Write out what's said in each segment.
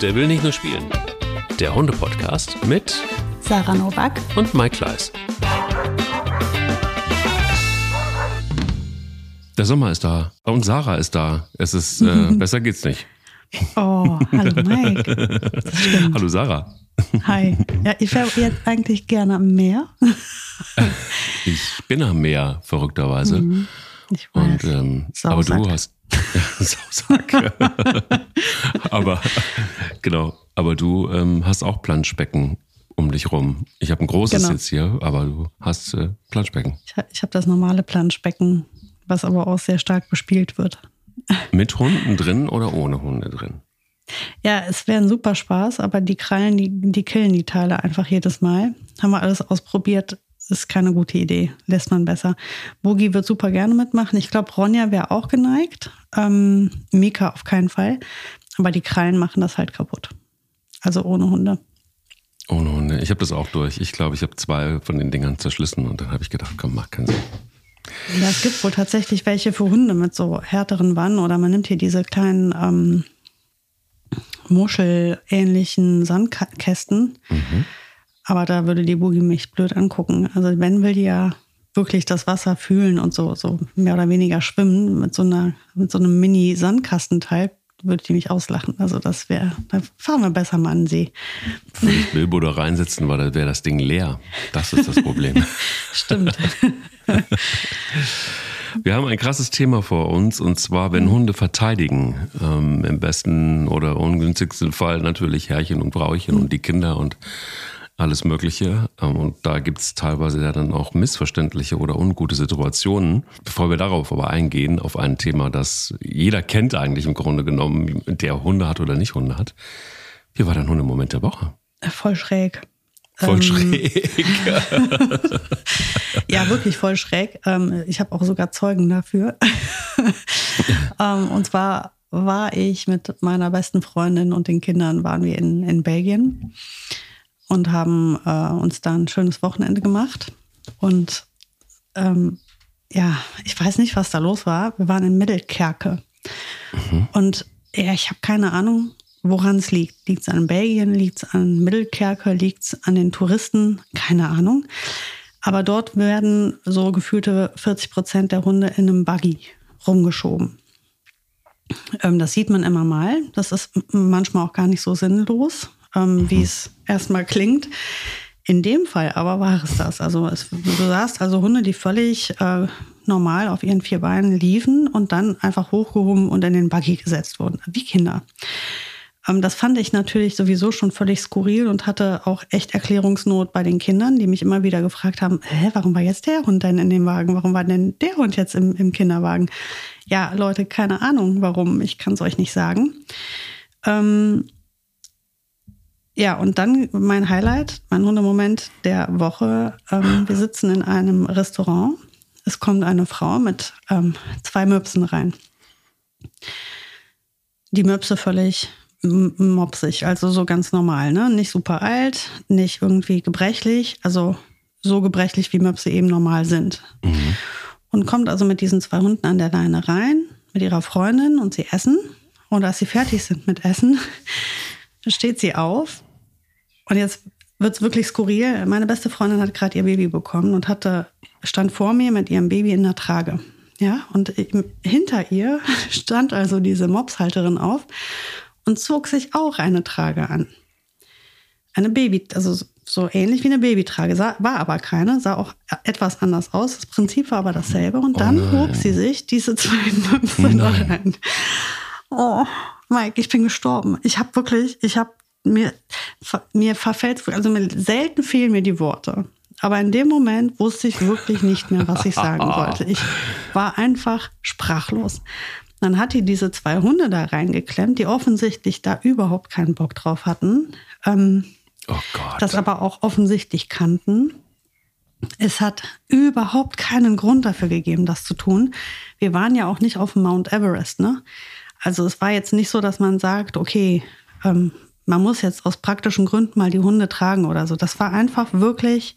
Der will nicht nur spielen. Der Hunde-Podcast mit Sarah Novak und Mike Kleiss. Der Sommer ist da und Sarah ist da. Es ist äh, besser geht's nicht. Oh, hallo Mike. Hallo Sarah. Hi. Ja, ich wäre jetzt eigentlich gerne am Meer. ich bin am Meer, verrückterweise. Mhm, ich weiß. Und, ähm, aber du hast. Sausack. aber genau, aber du ähm, hast auch Planschbecken um dich rum. Ich habe ein großes genau. jetzt hier, aber du hast äh, Planschbecken. Ich, ich habe das normale Planschbecken, was aber auch sehr stark bespielt wird. Mit Hunden drin oder ohne Hunde drin? Ja, es wäre ein super Spaß, aber die Krallen, die, die killen die Teile einfach jedes Mal. Haben wir alles ausprobiert. Ist keine gute Idee. Lässt man besser. Bogi wird super gerne mitmachen. Ich glaube, Ronja wäre auch geneigt. Ähm, Mika auf keinen Fall. Aber die Krallen machen das halt kaputt. Also ohne Hunde. Ohne Hunde. Ich habe das auch durch. Ich glaube, ich habe zwei von den Dingern zerschlissen und dann habe ich gedacht, komm, mach keinen Sinn. Ja, es gibt wohl tatsächlich welche für Hunde mit so härteren Wannen oder man nimmt hier diese kleinen ähm, Muschelähnlichen Sandkästen. Mhm. Aber da würde die Boogie mich blöd angucken. Also wenn will die ja wirklich das Wasser fühlen und so, so mehr oder weniger schwimmen mit so einer, mit so einem Mini-Sandkastenteil, würde die mich auslachen. Also das wäre, da fahren wir besser mal an den See. Würde ich Bilbo da reinsetzen, weil dann wäre das Ding leer. Das ist das Problem. Stimmt. Wir haben ein krasses Thema vor uns und zwar, wenn Hunde verteidigen. Ähm, Im besten oder ungünstigsten Fall natürlich Herrchen und Brauchen und die Kinder und alles Mögliche. Ähm, und da gibt es teilweise ja dann auch missverständliche oder ungute Situationen. Bevor wir darauf aber eingehen, auf ein Thema, das jeder kennt eigentlich im Grunde genommen, der Hunde hat oder nicht Hunde hat. Wie war dein Hundemoment der Woche? Voll schräg. Voll ähm, schräg. ja, wirklich voll schräg. Ähm, ich habe auch sogar Zeugen dafür. Und zwar war ich mit meiner besten Freundin und den Kindern waren wir in, in Belgien und haben äh, uns da ein schönes Wochenende gemacht. Und ähm, ja, ich weiß nicht, was da los war. Wir waren in Mittelkerke. Mhm. Und ja, ich habe keine Ahnung, woran es liegt. Liegt es an Belgien, liegt es an Mittelkerke, liegt es an den Touristen? Keine Ahnung. Aber dort werden so gefühlte 40 Prozent der Hunde in einem Buggy rumgeschoben. Ähm, das sieht man immer mal. Das ist manchmal auch gar nicht so sinnlos, ähm, wie es erstmal klingt. In dem Fall aber war es das. Also es, du sahst also Hunde, die völlig äh, normal auf ihren vier Beinen liefen und dann einfach hochgehoben und in den Buggy gesetzt wurden, wie Kinder. Ähm, das fand ich natürlich sowieso schon völlig skurril und hatte auch echt Erklärungsnot bei den Kindern, die mich immer wieder gefragt haben, hä, warum war jetzt der Hund denn in dem Wagen? Warum war denn der Hund jetzt im, im Kinderwagen? Ja, Leute, keine Ahnung, warum. Ich kann es euch nicht sagen. Ähm, ja, und dann mein Highlight, mein Hundemoment der Woche. Ähm, wir sitzen in einem Restaurant. Es kommt eine Frau mit ähm, zwei Möpsen rein. Die Möpse völlig mopsig, also so ganz normal, ne? Nicht super alt, nicht irgendwie gebrechlich, also so gebrechlich, wie Möpse eben normal sind. Mhm. Und kommt also mit diesen zwei Hunden an der Leine rein, mit ihrer Freundin und sie essen. Und als sie fertig sind mit Essen, steht sie auf. Und jetzt wird es wirklich skurril. Meine beste Freundin hat gerade ihr Baby bekommen und hatte, stand vor mir mit ihrem Baby in der Trage. Ja, und hinter ihr stand also diese Mopshalterin auf und zog sich auch eine Trage an. Eine Baby, also so ähnlich wie eine Babytrage, sah, war aber keine, sah auch etwas anders aus. Das Prinzip war aber dasselbe. Und oh dann oh hob sie sich diese zwei Möpse rein. Oh, Mike, ich bin gestorben. Ich habe wirklich, ich habe mir, mir verfällt, also selten fehlen mir die Worte. Aber in dem Moment wusste ich wirklich nicht mehr, was ich sagen wollte. Ich war einfach sprachlos. Dann hat die diese zwei Hunde da reingeklemmt, die offensichtlich da überhaupt keinen Bock drauf hatten. Ähm, oh Gott. Das aber auch offensichtlich kannten. Es hat überhaupt keinen Grund dafür gegeben, das zu tun. Wir waren ja auch nicht auf Mount Everest, ne? Also es war jetzt nicht so, dass man sagt, okay, ähm, man muss jetzt aus praktischen Gründen mal die Hunde tragen oder so. Das war einfach wirklich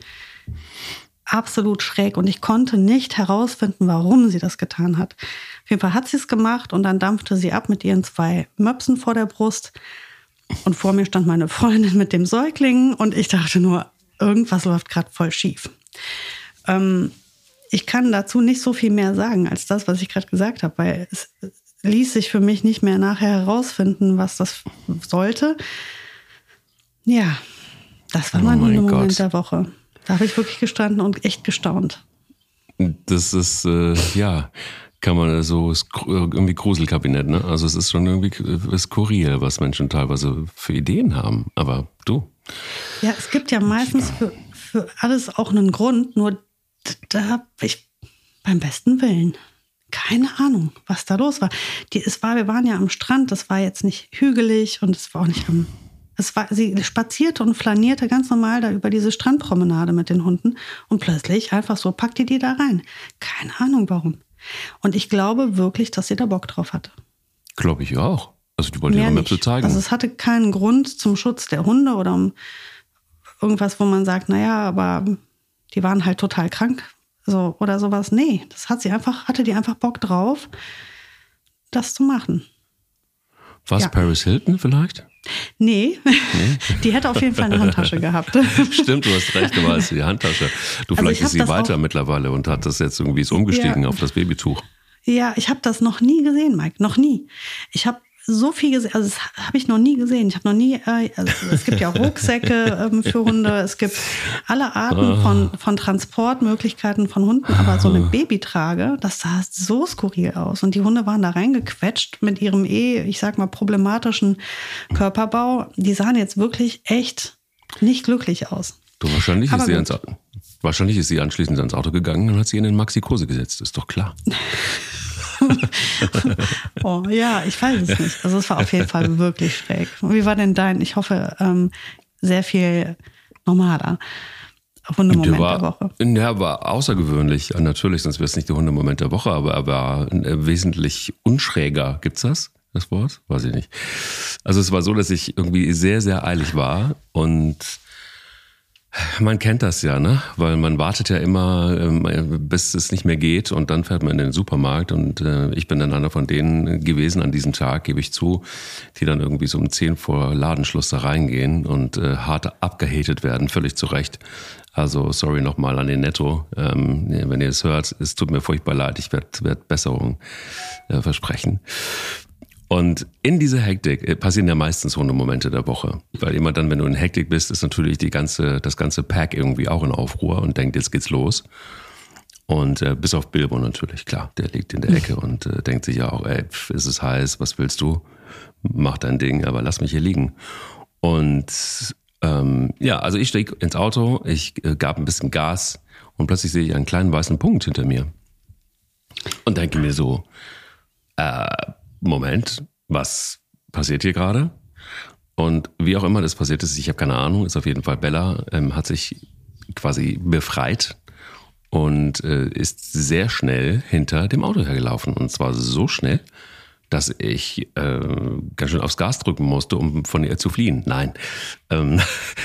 absolut schräg und ich konnte nicht herausfinden, warum sie das getan hat. Auf jeden Fall hat sie es gemacht und dann dampfte sie ab mit ihren zwei Möpsen vor der Brust. Und vor mir stand meine Freundin mit dem Säugling und ich dachte nur, irgendwas läuft gerade voll schief. Ähm, ich kann dazu nicht so viel mehr sagen als das, was ich gerade gesagt habe, weil es ließ sich für mich nicht mehr nachher herausfinden, was das sollte. Ja, das war oh mein Moment Gott. der Woche. Da habe ich wirklich gestanden und echt gestaunt. Das ist, äh, ja, kann man so, ist irgendwie Gruselkabinett, ne? Also es ist schon irgendwie äh, skurril, was Menschen teilweise für Ideen haben. Aber du. Ja, es gibt ja meistens für, für alles auch einen Grund, nur da habe ich beim besten Willen keine Ahnung, was da los war. Die, es war. Wir waren ja am Strand, das war jetzt nicht hügelig und es war auch nicht am. Es war, sie spazierte und flanierte ganz normal da über diese Strandpromenade mit den Hunden und plötzlich einfach so packte die da rein. Keine Ahnung warum. Und ich glaube wirklich, dass sie da Bock drauf hatte. Glaube ich auch. Also die wollte ihre Möpse zeigen. Also es hatte keinen Grund zum Schutz der Hunde oder um irgendwas, wo man sagt, naja, aber die waren halt total krank so oder sowas. Nee, das hat sie einfach, hatte die einfach Bock drauf, das zu machen. Was, ja. Paris Hilton vielleicht? Nee, nee, die hätte auf jeden Fall eine Handtasche gehabt. Stimmt, du hast recht, du warst die Handtasche. Du, also vielleicht ist sie weiter mittlerweile und hat das jetzt irgendwie so umgestiegen ja. auf das Babytuch. Ja, ich habe das noch nie gesehen, Mike, noch nie. Ich habe so viel gesehen, also das habe ich noch nie gesehen. Ich habe noch nie, äh, also es gibt ja Rucksäcke ähm, für Hunde, es gibt alle Arten von, von Transportmöglichkeiten von Hunden, aber so eine Babytrage, das sah so skurril aus. Und die Hunde waren da reingequetscht mit ihrem eh, ich sag mal, problematischen Körperbau. Die sahen jetzt wirklich echt nicht glücklich aus. Du, wahrscheinlich ist, sie ans, wahrscheinlich ist sie anschließend ans Auto gegangen und hat sie in den Maxi-Kose gesetzt, ist doch klar. oh, ja, ich weiß es nicht. Also es war auf jeden Fall wirklich schräg. Wie war denn dein? Ich hoffe, ähm, sehr viel normaler. Hundemoment der, war, der Woche. Der war außergewöhnlich, natürlich, sonst wäre es nicht der Hundemoment der Woche, aber er war äh, wesentlich unschräger. Gibt's das? Das Wort? Weiß ich nicht. Also es war so, dass ich irgendwie sehr, sehr eilig war und man kennt das ja, ne? Weil man wartet ja immer, ähm, bis es nicht mehr geht und dann fährt man in den Supermarkt und äh, ich bin dann einer von denen gewesen an diesem Tag, gebe ich zu, die dann irgendwie so um zehn vor Ladenschluss da reingehen und äh, hart abgehatet werden, völlig zu Recht. Also sorry nochmal an den Netto, ähm, wenn ihr es hört, es tut mir furchtbar leid, ich werde werd Besserung äh, versprechen. Und in dieser Hektik äh, passieren ja meistens Hundemomente der Woche. Weil immer dann, wenn du in Hektik bist, ist natürlich die ganze, das ganze Pack irgendwie auch in Aufruhr und denkt, jetzt geht's los. Und äh, bis auf Bilbo natürlich, klar, der liegt in der Ecke und äh, denkt sich ja auch, ey, pf, ist es heiß, was willst du? Mach dein Ding, aber lass mich hier liegen. Und ähm, ja, also ich stieg ins Auto, ich äh, gab ein bisschen Gas und plötzlich sehe ich einen kleinen weißen Punkt hinter mir. Und denke mir so, äh, Moment, was passiert hier gerade? Und wie auch immer das passiert ist, ich habe keine Ahnung, ist auf jeden Fall Bella, ähm, hat sich quasi befreit und äh, ist sehr schnell hinter dem Auto hergelaufen. Und zwar so schnell, dass ich äh, ganz schön aufs Gas drücken musste, um von ihr zu fliehen. Nein. Ähm,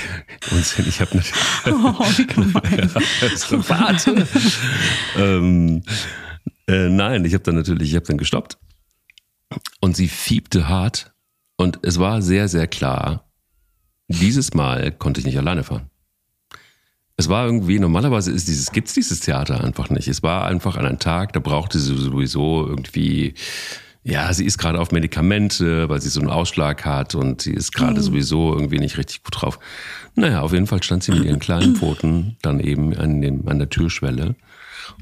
und ich habe natürlich. Oh, wie gemein. Warte. ähm, äh, nein, ich habe dann natürlich, ich habe dann gestoppt und sie fiebte hart und es war sehr, sehr klar, dieses Mal konnte ich nicht alleine fahren. Es war irgendwie, normalerweise ist dieses, gibt's dieses Theater einfach nicht. Es war einfach an einem Tag, da brauchte sie sowieso irgendwie, ja, sie ist gerade auf Medikamente, weil sie so einen Ausschlag hat und sie ist gerade mhm. sowieso irgendwie nicht richtig gut drauf. Naja, auf jeden Fall stand sie mit ihren kleinen Pfoten dann eben an, dem, an der Türschwelle.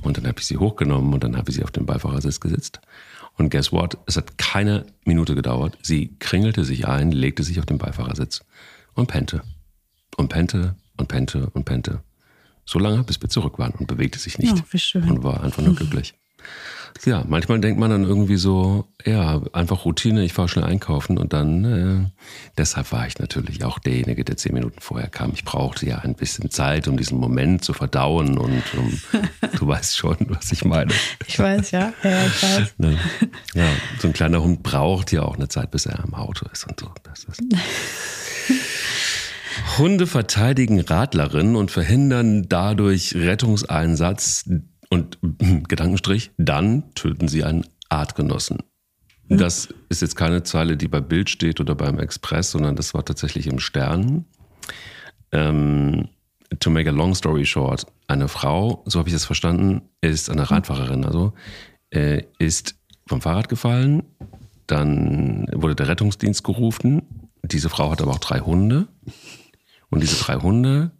Und dann habe ich sie hochgenommen und dann habe ich sie auf den Beifahrersitz gesetzt. Und guess what? Es hat keine Minute gedauert. Sie kringelte sich ein, legte sich auf den Beifahrersitz und pennte. Und pennte und pennte und pennte. So lange, bis wir zurück waren und bewegte sich nicht. Oh, und war einfach nur glücklich. Ja, manchmal denkt man dann irgendwie so, ja, einfach Routine, ich fahre schnell einkaufen und dann, äh, deshalb war ich natürlich auch derjenige, der zehn Minuten vorher kam. Ich brauchte ja ein bisschen Zeit, um diesen Moment zu verdauen und um, du weißt schon, was ich meine. Ich weiß, ja, ja, ich weiß. Ne? Ja, so ein kleiner Hund braucht ja auch eine Zeit, bis er im Auto ist und so. Das ist Hunde verteidigen Radlerinnen und verhindern dadurch Rettungseinsatz und Gedankenstrich, dann töten sie einen Artgenossen. Das ist jetzt keine Zeile, die bei Bild steht oder beim Express, sondern das war tatsächlich im Stern. Ähm, to make a long story short, eine Frau, so habe ich es verstanden, ist eine Radfahrerin, also äh, ist vom Fahrrad gefallen, dann wurde der Rettungsdienst gerufen. Diese Frau hat aber auch drei Hunde. Und diese drei Hunde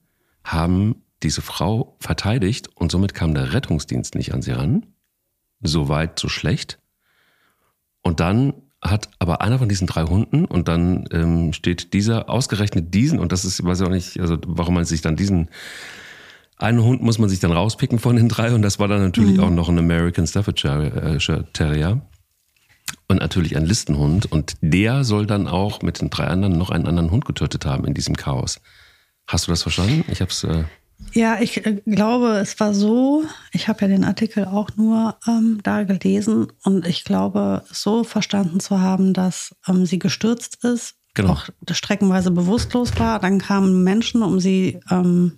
haben diese Frau verteidigt und somit kam der Rettungsdienst nicht an sie ran. So weit, so schlecht. Und dann hat aber einer von diesen drei Hunden und dann ähm, steht dieser ausgerechnet diesen und das ist, weiß ich auch nicht, also warum man sich dann diesen einen Hund muss man sich dann rauspicken von den drei und das war dann natürlich mhm. auch noch ein American Staffordshire Terrier und natürlich ein Listenhund und der soll dann auch mit den drei anderen noch einen anderen Hund getötet haben in diesem Chaos. Hast du das verstanden? Ich habe es äh, ja, ich äh, glaube, es war so, ich habe ja den Artikel auch nur ähm, da gelesen und ich glaube, so verstanden zu haben, dass ähm, sie gestürzt ist, genau. auch streckenweise bewusstlos war. Dann kamen Menschen, um sie, ähm,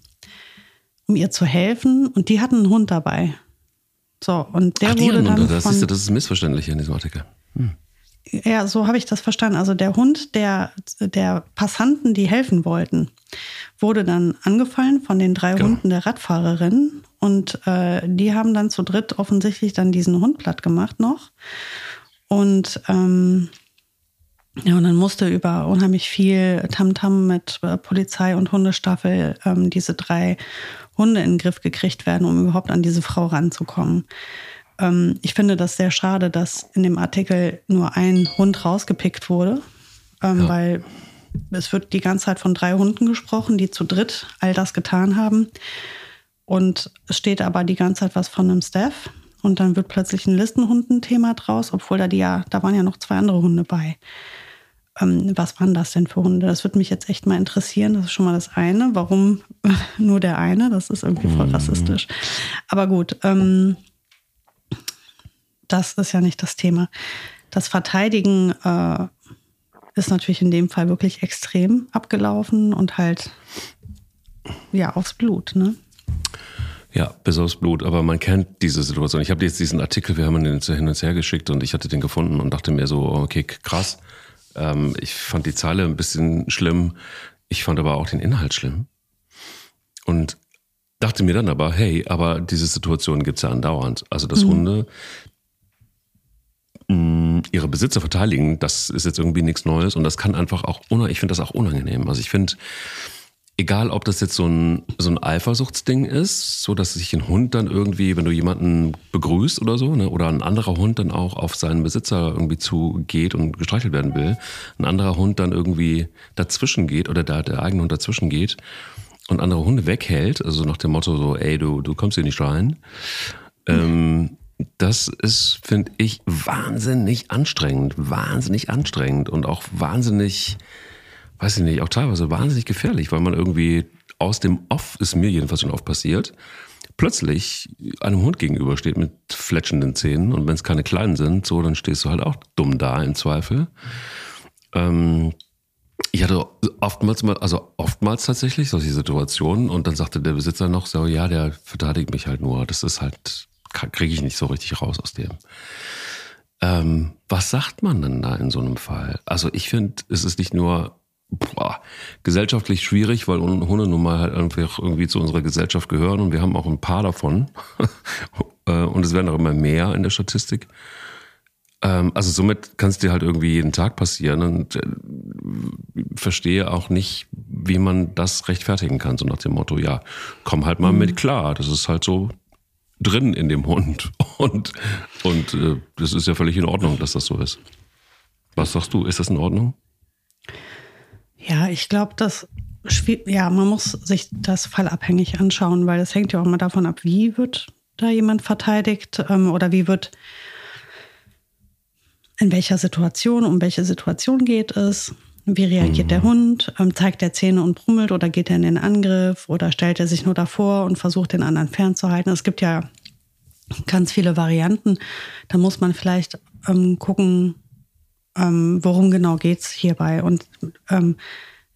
um ihr zu helfen und die hatten einen Hund dabei. So, und der Ach, wurde dann. Das, von, ist, das ist missverständlich in diesem Artikel. Hm. Ja, so habe ich das verstanden. Also der Hund der, der Passanten, die helfen wollten, wurde dann angefallen von den drei genau. Hunden der Radfahrerin. Und äh, die haben dann zu dritt offensichtlich dann diesen Hund platt gemacht noch. Und ähm, ja, und dann musste über unheimlich viel Tamtam -Tam mit äh, Polizei und Hundestaffel ähm, diese drei Hunde in den Griff gekriegt werden, um überhaupt an diese Frau ranzukommen. Ähm, ich finde das sehr schade, dass in dem Artikel nur ein Hund rausgepickt wurde, ähm, ja. weil es wird die ganze Zeit von drei Hunden gesprochen, die zu dritt all das getan haben. Und es steht aber die ganze Zeit was von einem Staff. Und dann wird plötzlich ein Listenhundenthema draus, obwohl da die ja, da waren ja noch zwei andere Hunde bei. Ähm, was waren das denn für Hunde? Das würde mich jetzt echt mal interessieren. Das ist schon mal das eine. Warum nur der eine? Das ist irgendwie voll mhm. rassistisch. Aber gut, ähm, das ist ja nicht das Thema. Das Verteidigen äh, ist natürlich in dem Fall wirklich extrem abgelaufen und halt ja aufs Blut, ne? Ja, bis aufs Blut. Aber man kennt diese Situation. Ich habe jetzt diesen Artikel, wir haben ihn hin und her geschickt und ich hatte den gefunden und dachte mir so, okay, krass. Ähm, ich fand die Zeile ein bisschen schlimm. Ich fand aber auch den Inhalt schlimm. Und dachte mir dann aber, hey, aber diese Situation gibt's ja andauernd. Also, dass mhm. Hunde ihre Besitzer verteidigen, das ist jetzt irgendwie nichts Neues und das kann einfach auch, ich finde das auch unangenehm. Also ich finde, egal ob das jetzt so ein, so ein Eifersuchtsding ist, so dass sich ein Hund dann irgendwie, wenn du jemanden begrüßt oder so, ne, oder ein anderer Hund dann auch auf seinen Besitzer irgendwie zugeht und gestreichelt werden will, ein anderer Hund dann irgendwie dazwischen geht oder der, der eigene Hund dazwischen geht und andere Hunde weghält, also nach dem Motto so, ey, du, du kommst hier nicht rein. Ähm, das ist, finde ich, wahnsinnig anstrengend, wahnsinnig anstrengend und auch wahnsinnig, weiß ich nicht, auch teilweise wahnsinnig gefährlich, weil man irgendwie aus dem Off, ist mir jedenfalls schon oft passiert, plötzlich einem Hund gegenübersteht mit fletschenden Zähnen und wenn es keine kleinen sind, so, dann stehst du halt auch dumm da im Zweifel. Ähm, ich hatte oftmals mal, also oftmals tatsächlich solche Situationen und dann sagte der Besitzer noch so, ja, der verteidigt mich halt nur. Das ist halt kriege ich nicht so richtig raus aus dem. Ähm, was sagt man denn da in so einem Fall? Also ich finde, es ist nicht nur boah, gesellschaftlich schwierig, weil Hunde nun mal halt einfach irgendwie zu unserer Gesellschaft gehören und wir haben auch ein paar davon. Äh, und es werden auch immer mehr in der Statistik. Ähm, also somit kann es dir halt irgendwie jeden Tag passieren und äh, verstehe auch nicht, wie man das rechtfertigen kann, so nach dem Motto, ja, komm halt mal mhm. mit klar, das ist halt so drin in dem Hund. Und, und äh, das ist ja völlig in Ordnung, dass das so ist. Was sagst du? Ist das in Ordnung? Ja, ich glaube, dass ja, man muss sich das fallabhängig anschauen, weil das hängt ja auch immer davon ab, wie wird da jemand verteidigt ähm, oder wie wird in welcher Situation, um welche Situation geht es. Wie reagiert mhm. der Hund? Ähm, zeigt er Zähne und brummelt oder geht er in den Angriff oder stellt er sich nur davor und versucht den anderen fernzuhalten? Es gibt ja ganz viele Varianten. Da muss man vielleicht ähm, gucken, ähm, worum genau geht es hierbei. Und ähm,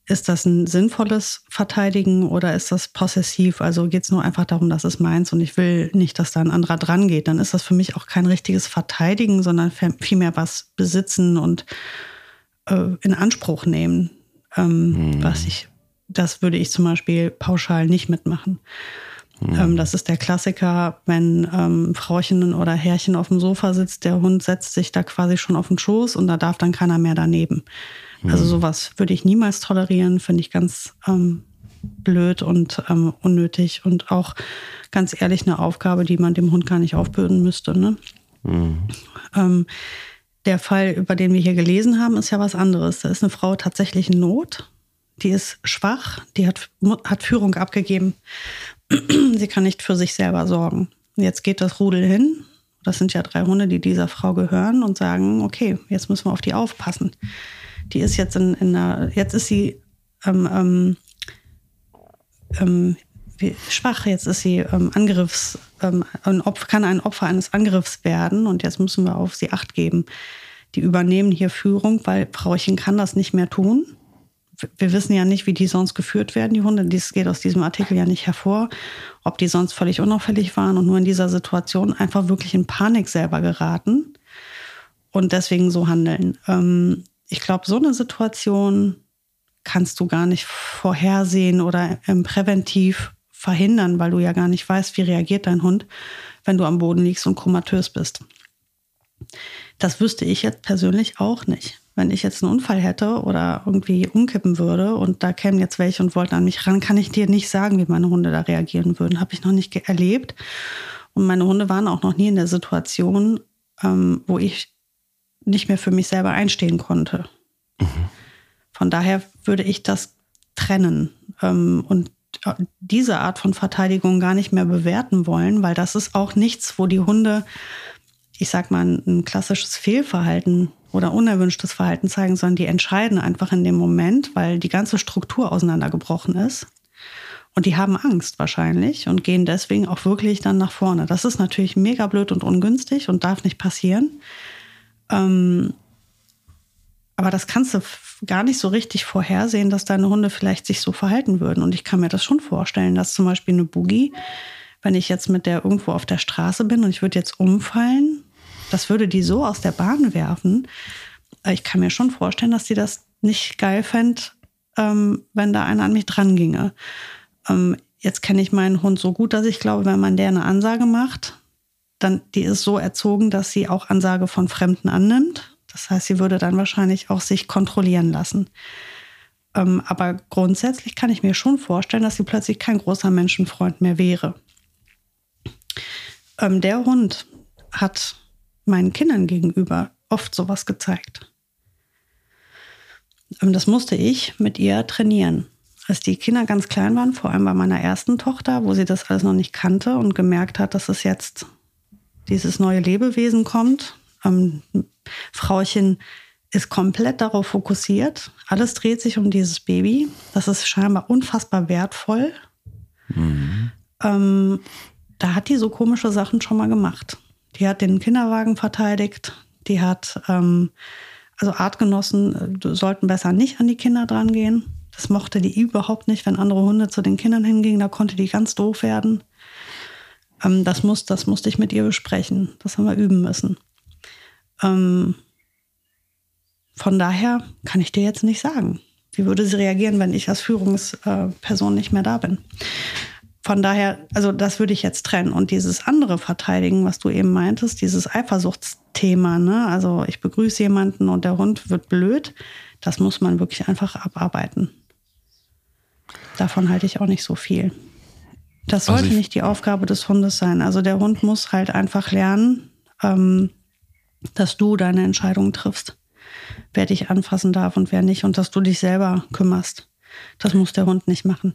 ist das ein sinnvolles Verteidigen oder ist das possessiv? Also geht es nur einfach darum, dass es meins und ich will nicht, dass da ein anderer dran geht. Dann ist das für mich auch kein richtiges Verteidigen, sondern vielmehr was besitzen und äh, in Anspruch nehmen. Ähm, hm. Was ich, das würde ich zum Beispiel pauschal nicht mitmachen. Hm. Ähm, das ist der Klassiker, wenn ähm, Frauchen oder Herrchen auf dem Sofa sitzt, der Hund setzt sich da quasi schon auf den Schoß und da darf dann keiner mehr daneben. Also mhm. sowas würde ich niemals tolerieren, finde ich ganz ähm, blöd und ähm, unnötig und auch ganz ehrlich eine Aufgabe, die man dem Hund gar nicht aufbürden müsste. Ne? Mhm. Der Fall, über den wir hier gelesen haben, ist ja was anderes. Da ist eine Frau tatsächlich in Not. Die ist schwach, die hat, hat Führung abgegeben. Sie kann nicht für sich selber sorgen. Jetzt geht das Rudel hin. Das sind ja drei Hunde, die dieser Frau gehören und sagen, okay, jetzt müssen wir auf die aufpassen die ist jetzt in, in einer, jetzt ist sie ähm, ähm, ähm schwach, jetzt ist sie ähm, Angriffs, ein Opfer, kann ein Opfer eines Angriffs werden und jetzt müssen wir auf sie Acht geben. Die übernehmen hier Führung, weil Frauchen kann das nicht mehr tun. Wir wissen ja nicht, wie die sonst geführt werden, die Hunde. Dies geht aus diesem Artikel ja nicht hervor, ob die sonst völlig unauffällig waren und nur in dieser Situation einfach wirklich in Panik selber geraten und deswegen so handeln. Ähm, ich glaube, so eine Situation kannst du gar nicht vorhersehen oder ähm, präventiv verhindern, weil du ja gar nicht weißt, wie reagiert dein Hund, wenn du am Boden liegst und komatös bist. Das wüsste ich jetzt persönlich auch nicht. Wenn ich jetzt einen Unfall hätte oder irgendwie umkippen würde und da kämen jetzt welche und wollten an mich ran, kann ich dir nicht sagen, wie meine Hunde da reagieren würden. Habe ich noch nicht erlebt. Und meine Hunde waren auch noch nie in der Situation, ähm, wo ich nicht mehr für mich selber einstehen konnte. Mhm. Von daher würde ich das trennen ähm, und diese Art von Verteidigung gar nicht mehr bewerten wollen, weil das ist auch nichts, wo die Hunde, ich sag mal, ein klassisches Fehlverhalten oder unerwünschtes Verhalten zeigen, sondern die entscheiden einfach in dem Moment, weil die ganze Struktur auseinandergebrochen ist. Und die haben Angst wahrscheinlich und gehen deswegen auch wirklich dann nach vorne. Das ist natürlich mega blöd und ungünstig und darf nicht passieren. Ähm, aber das kannst du gar nicht so richtig vorhersehen, dass deine Hunde vielleicht sich so verhalten würden. Und ich kann mir das schon vorstellen, dass zum Beispiel eine Boogie, wenn ich jetzt mit der irgendwo auf der Straße bin und ich würde jetzt umfallen, das würde die so aus der Bahn werfen. Ich kann mir schon vorstellen, dass die das nicht geil fände, ähm, wenn da einer an mich dran ginge. Ähm, jetzt kenne ich meinen Hund so gut, dass ich glaube, wenn man der eine Ansage macht, dann, die ist so erzogen, dass sie auch Ansage von Fremden annimmt. Das heißt, sie würde dann wahrscheinlich auch sich kontrollieren lassen. Ähm, aber grundsätzlich kann ich mir schon vorstellen, dass sie plötzlich kein großer Menschenfreund mehr wäre. Ähm, der Hund hat meinen Kindern gegenüber oft sowas gezeigt. Ähm, das musste ich mit ihr trainieren. Als die Kinder ganz klein waren, vor allem bei meiner ersten Tochter, wo sie das alles noch nicht kannte und gemerkt hat, dass es jetzt dieses neue Lebewesen kommt. Ähm, Frauchen ist komplett darauf fokussiert. Alles dreht sich um dieses Baby. Das ist scheinbar unfassbar wertvoll. Mhm. Ähm, da hat die so komische Sachen schon mal gemacht. Die hat den Kinderwagen verteidigt. Die hat, ähm, also Artgenossen äh, sollten besser nicht an die Kinder dran gehen. Das mochte die überhaupt nicht, wenn andere Hunde zu den Kindern hingingen. Da konnte die ganz doof werden. Ähm, das, muss, das musste ich mit ihr besprechen. Das haben wir üben müssen. Ähm, von daher kann ich dir jetzt nicht sagen. Wie würde sie reagieren, wenn ich als Führungsperson nicht mehr da bin? Von daher, also das würde ich jetzt trennen. Und dieses andere Verteidigen, was du eben meintest, dieses Eifersuchtsthema, ne? also ich begrüße jemanden und der Hund wird blöd, das muss man wirklich einfach abarbeiten. Davon halte ich auch nicht so viel. Das sollte also nicht die Aufgabe des Hundes sein. Also der Hund muss halt einfach lernen, ähm, dass du deine Entscheidung triffst, wer dich anfassen darf und wer nicht und dass du dich selber kümmerst. Das muss der Hund nicht machen.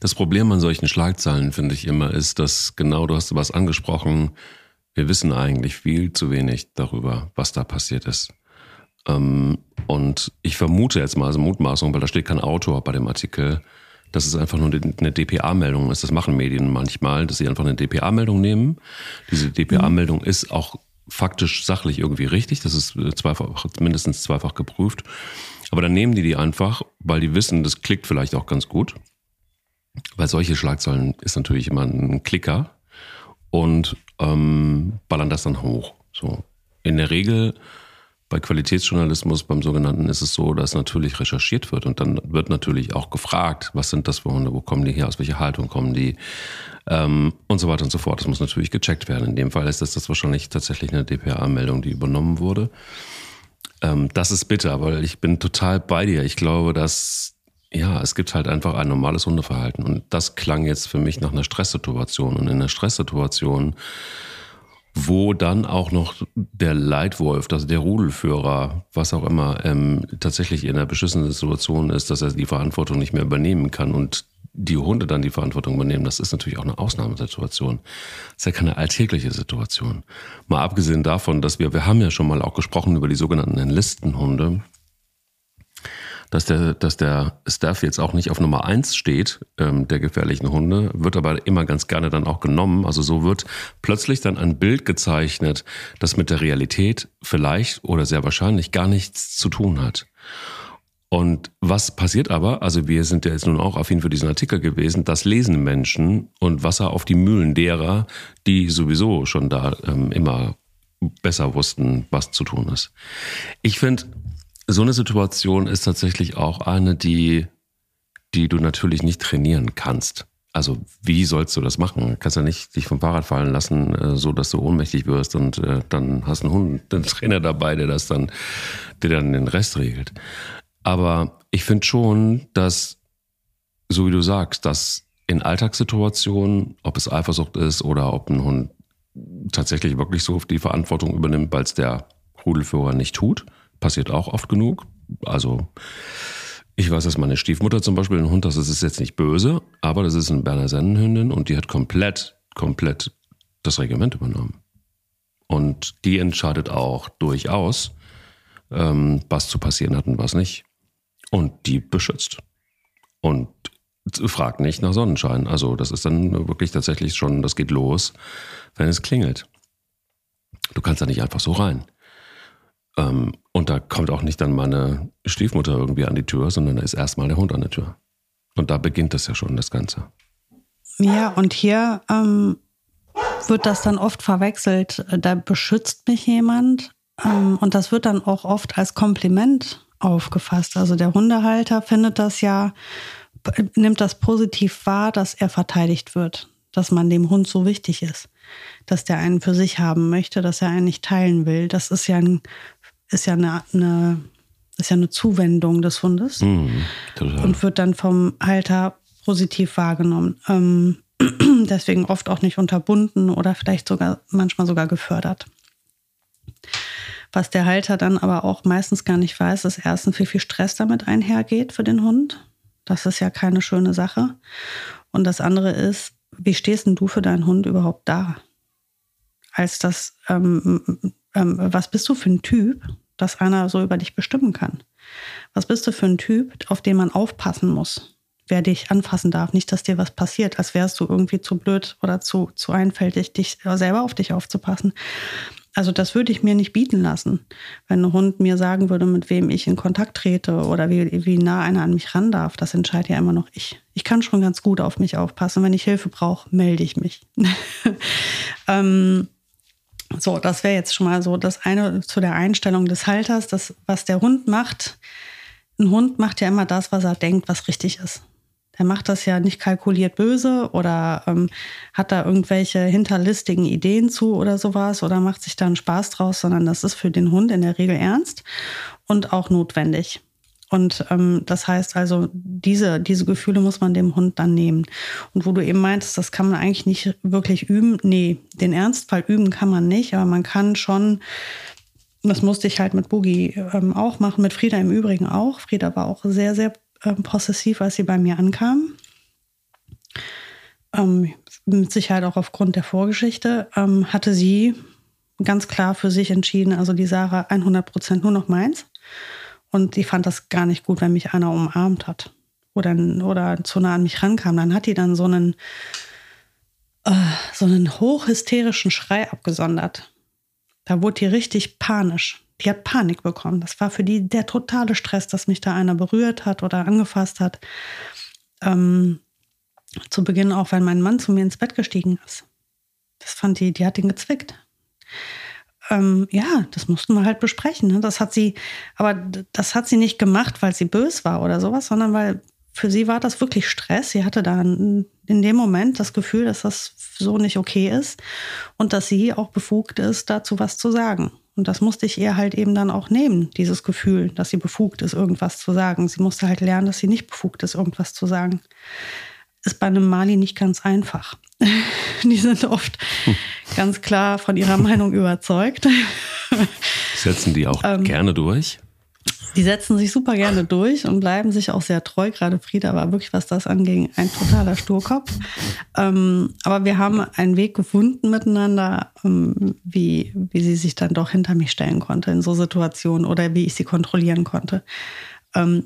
Das Problem an solchen Schlagzeilen, finde ich immer, ist, dass genau, du hast was angesprochen, wir wissen eigentlich viel zu wenig darüber, was da passiert ist. Ähm, und ich vermute jetzt mal, also Mutmaßung, weil da steht kein Autor bei dem Artikel, dass es einfach nur eine DPA-Meldung ist. Das machen Medien manchmal, dass sie einfach eine DPA-Meldung nehmen. Diese DPA-Meldung ist auch faktisch sachlich irgendwie richtig. Das ist äh, zweifach, mindestens zweifach geprüft. Aber dann nehmen die die einfach, weil die wissen, das klickt vielleicht auch ganz gut. Weil solche Schlagzeilen ist natürlich immer ein Klicker und ähm, ballern das dann hoch. So. In der Regel bei Qualitätsjournalismus, beim sogenannten, ist es so, dass natürlich recherchiert wird und dann wird natürlich auch gefragt, was sind das für Hunde, wo kommen die her, aus welcher Haltung kommen die ähm, und so weiter und so fort. Das muss natürlich gecheckt werden. In dem Fall ist das, das wahrscheinlich tatsächlich eine DPA-Meldung, die übernommen wurde. Ähm, das ist bitter, weil ich bin total bei dir. Ich glaube, dass ja, es gibt halt einfach ein normales Hundeverhalten und das klang jetzt für mich nach einer Stresssituation und in einer Stresssituation wo dann auch noch der Leitwolf, also der Rudelführer, was auch immer, ähm, tatsächlich in einer beschissenen Situation ist, dass er die Verantwortung nicht mehr übernehmen kann und die Hunde dann die Verantwortung übernehmen, das ist natürlich auch eine Ausnahmesituation. Das ist ja keine alltägliche Situation. Mal abgesehen davon, dass wir, wir haben ja schon mal auch gesprochen über die sogenannten Enlistenhunde, dass der, dass der Staff jetzt auch nicht auf Nummer eins steht, ähm, der gefährlichen Hunde, wird aber immer ganz gerne dann auch genommen. Also so wird plötzlich dann ein Bild gezeichnet, das mit der Realität vielleicht oder sehr wahrscheinlich gar nichts zu tun hat. Und was passiert aber? Also wir sind ja jetzt nun auch affin für diesen Artikel gewesen. Das lesen Menschen und Wasser auf die Mühlen derer, die sowieso schon da ähm, immer besser wussten, was zu tun ist. Ich finde, so eine Situation ist tatsächlich auch eine, die, die du natürlich nicht trainieren kannst. Also wie sollst du das machen? Du kannst ja nicht dich vom Fahrrad fallen lassen, äh, so dass du ohnmächtig wirst und äh, dann hast einen Hund, einen Trainer dabei, der das dann, der dann den Rest regelt. Aber ich finde schon, dass, so wie du sagst, dass in Alltagssituationen, ob es Eifersucht ist oder ob ein Hund tatsächlich wirklich so die Verantwortung übernimmt, weil es der Rudelführer nicht tut, passiert auch oft genug. Also ich weiß, dass meine Stiefmutter zum Beispiel ein Hund, das ist jetzt nicht böse, aber das ist eine Berner Sennenhündin und die hat komplett, komplett das Regiment übernommen. Und die entscheidet auch durchaus, ähm, was zu passieren hat und was nicht. Und die beschützt. Und fragt nicht nach Sonnenschein. Also das ist dann wirklich tatsächlich schon, das geht los, wenn es klingelt. Du kannst da nicht einfach so rein. Ähm, und da kommt auch nicht dann meine Stiefmutter irgendwie an die Tür, sondern da ist erstmal der Hund an der Tür. Und da beginnt das ja schon, das Ganze. Ja, und hier ähm, wird das dann oft verwechselt. Da beschützt mich jemand. Ähm, und das wird dann auch oft als Kompliment aufgefasst. Also der Hundehalter findet das ja, nimmt das positiv wahr, dass er verteidigt wird, dass man dem Hund so wichtig ist, dass der einen für sich haben möchte, dass er einen nicht teilen will. Das ist ja ein ist ja eine, eine ist ja eine Zuwendung des Hundes mhm, und wird dann vom Halter positiv wahrgenommen. Ähm, deswegen oft auch nicht unterbunden oder vielleicht sogar manchmal sogar gefördert. Was der Halter dann aber auch meistens gar nicht weiß, ist erstens, wie viel Stress damit einhergeht für den Hund. Das ist ja keine schöne Sache. Und das andere ist, wie stehst denn du für deinen Hund überhaupt da? Als das ähm, ähm, was bist du für ein Typ, dass einer so über dich bestimmen kann? Was bist du für ein Typ, auf den man aufpassen muss? Wer dich anfassen darf, nicht, dass dir was passiert, als wärst du irgendwie zu blöd oder zu, zu einfältig, dich selber auf dich aufzupassen. Also das würde ich mir nicht bieten lassen, wenn ein Hund mir sagen würde, mit wem ich in Kontakt trete oder wie, wie nah einer an mich ran darf. Das entscheidet ja immer noch ich. Ich kann schon ganz gut auf mich aufpassen. Wenn ich Hilfe brauche, melde ich mich. ähm, so, das wäre jetzt schon mal so das eine zu der Einstellung des Halters, das, was der Hund macht. Ein Hund macht ja immer das, was er denkt, was richtig ist. Der macht das ja nicht kalkuliert böse oder ähm, hat da irgendwelche hinterlistigen Ideen zu oder sowas oder macht sich da einen Spaß draus, sondern das ist für den Hund in der Regel ernst und auch notwendig. Und ähm, das heißt also, diese, diese Gefühle muss man dem Hund dann nehmen. Und wo du eben meintest, das kann man eigentlich nicht wirklich üben. Nee, den Ernstfall üben kann man nicht, aber man kann schon, das musste ich halt mit Boogie ähm, auch machen, mit Frieda im Übrigen auch. Frieda war auch sehr, sehr ähm, possessiv, als sie bei mir ankam. Ähm, mit Sicherheit auch aufgrund der Vorgeschichte, ähm, hatte sie ganz klar für sich entschieden, also die Sarah 100 Prozent nur noch meins. Und die fand das gar nicht gut, wenn mich einer umarmt hat oder, oder zu nah an mich rankam. Dann hat die dann so einen, äh, so einen hochhysterischen Schrei abgesondert. Da wurde die richtig panisch. Die hat Panik bekommen. Das war für die der totale Stress, dass mich da einer berührt hat oder angefasst hat. Ähm, zu Beginn auch, wenn mein Mann zu mir ins Bett gestiegen ist. Das fand die, die hat ihn gezwickt. Ähm, ja, das mussten wir halt besprechen. Ne? Das hat sie, aber das hat sie nicht gemacht, weil sie bös war oder sowas, sondern weil für sie war das wirklich Stress. Sie hatte da in dem Moment das Gefühl, dass das so nicht okay ist und dass sie auch befugt ist, dazu was zu sagen. Und das musste ich ihr halt eben dann auch nehmen, dieses Gefühl, dass sie befugt ist, irgendwas zu sagen. Sie musste halt lernen, dass sie nicht befugt ist, irgendwas zu sagen. Ist bei einem Mali nicht ganz einfach. Die sind oft hm. ganz klar von ihrer Meinung überzeugt. Setzen die auch ähm, gerne durch? Die setzen sich super gerne durch und bleiben sich auch sehr treu. Gerade Frieda war wirklich, was das anging, ein totaler Sturkopf. Ähm, aber wir haben einen Weg gefunden miteinander, ähm, wie, wie sie sich dann doch hinter mich stellen konnte in so Situationen oder wie ich sie kontrollieren konnte. Ähm,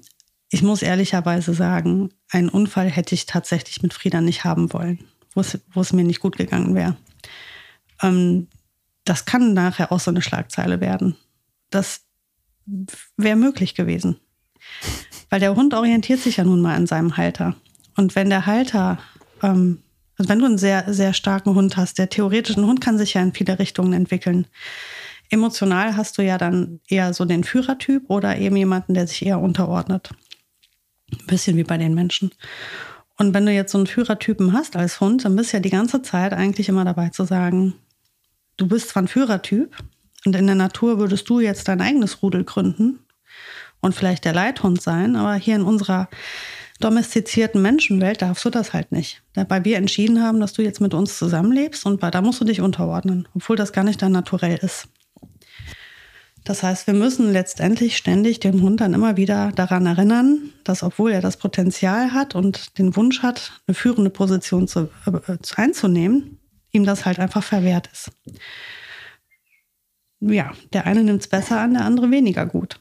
ich muss ehrlicherweise sagen, einen Unfall hätte ich tatsächlich mit Frieda nicht haben wollen, wo es, mir nicht gut gegangen wäre. Ähm, das kann nachher auch so eine Schlagzeile werden. Das wäre möglich gewesen. Weil der Hund orientiert sich ja nun mal an seinem Halter. Und wenn der Halter, ähm, also wenn du einen sehr, sehr starken Hund hast, der theoretisch, ein Hund kann sich ja in viele Richtungen entwickeln. Emotional hast du ja dann eher so den Führertyp oder eben jemanden, der sich eher unterordnet. Ein bisschen wie bei den Menschen. Und wenn du jetzt so einen Führertypen hast als Hund, dann bist du ja die ganze Zeit eigentlich immer dabei zu sagen, du bist zwar ein Führertyp, und in der Natur würdest du jetzt dein eigenes Rudel gründen und vielleicht der Leithund sein, aber hier in unserer domestizierten Menschenwelt darfst du das halt nicht. Weil wir entschieden haben, dass du jetzt mit uns zusammenlebst und da musst du dich unterordnen, obwohl das gar nicht dein Naturell ist. Das heißt, wir müssen letztendlich ständig den Hund dann immer wieder daran erinnern, dass obwohl er das Potenzial hat und den Wunsch hat, eine führende Position zu, äh, einzunehmen, ihm das halt einfach verwehrt ist ja, der eine nimmt es besser an, der andere weniger gut.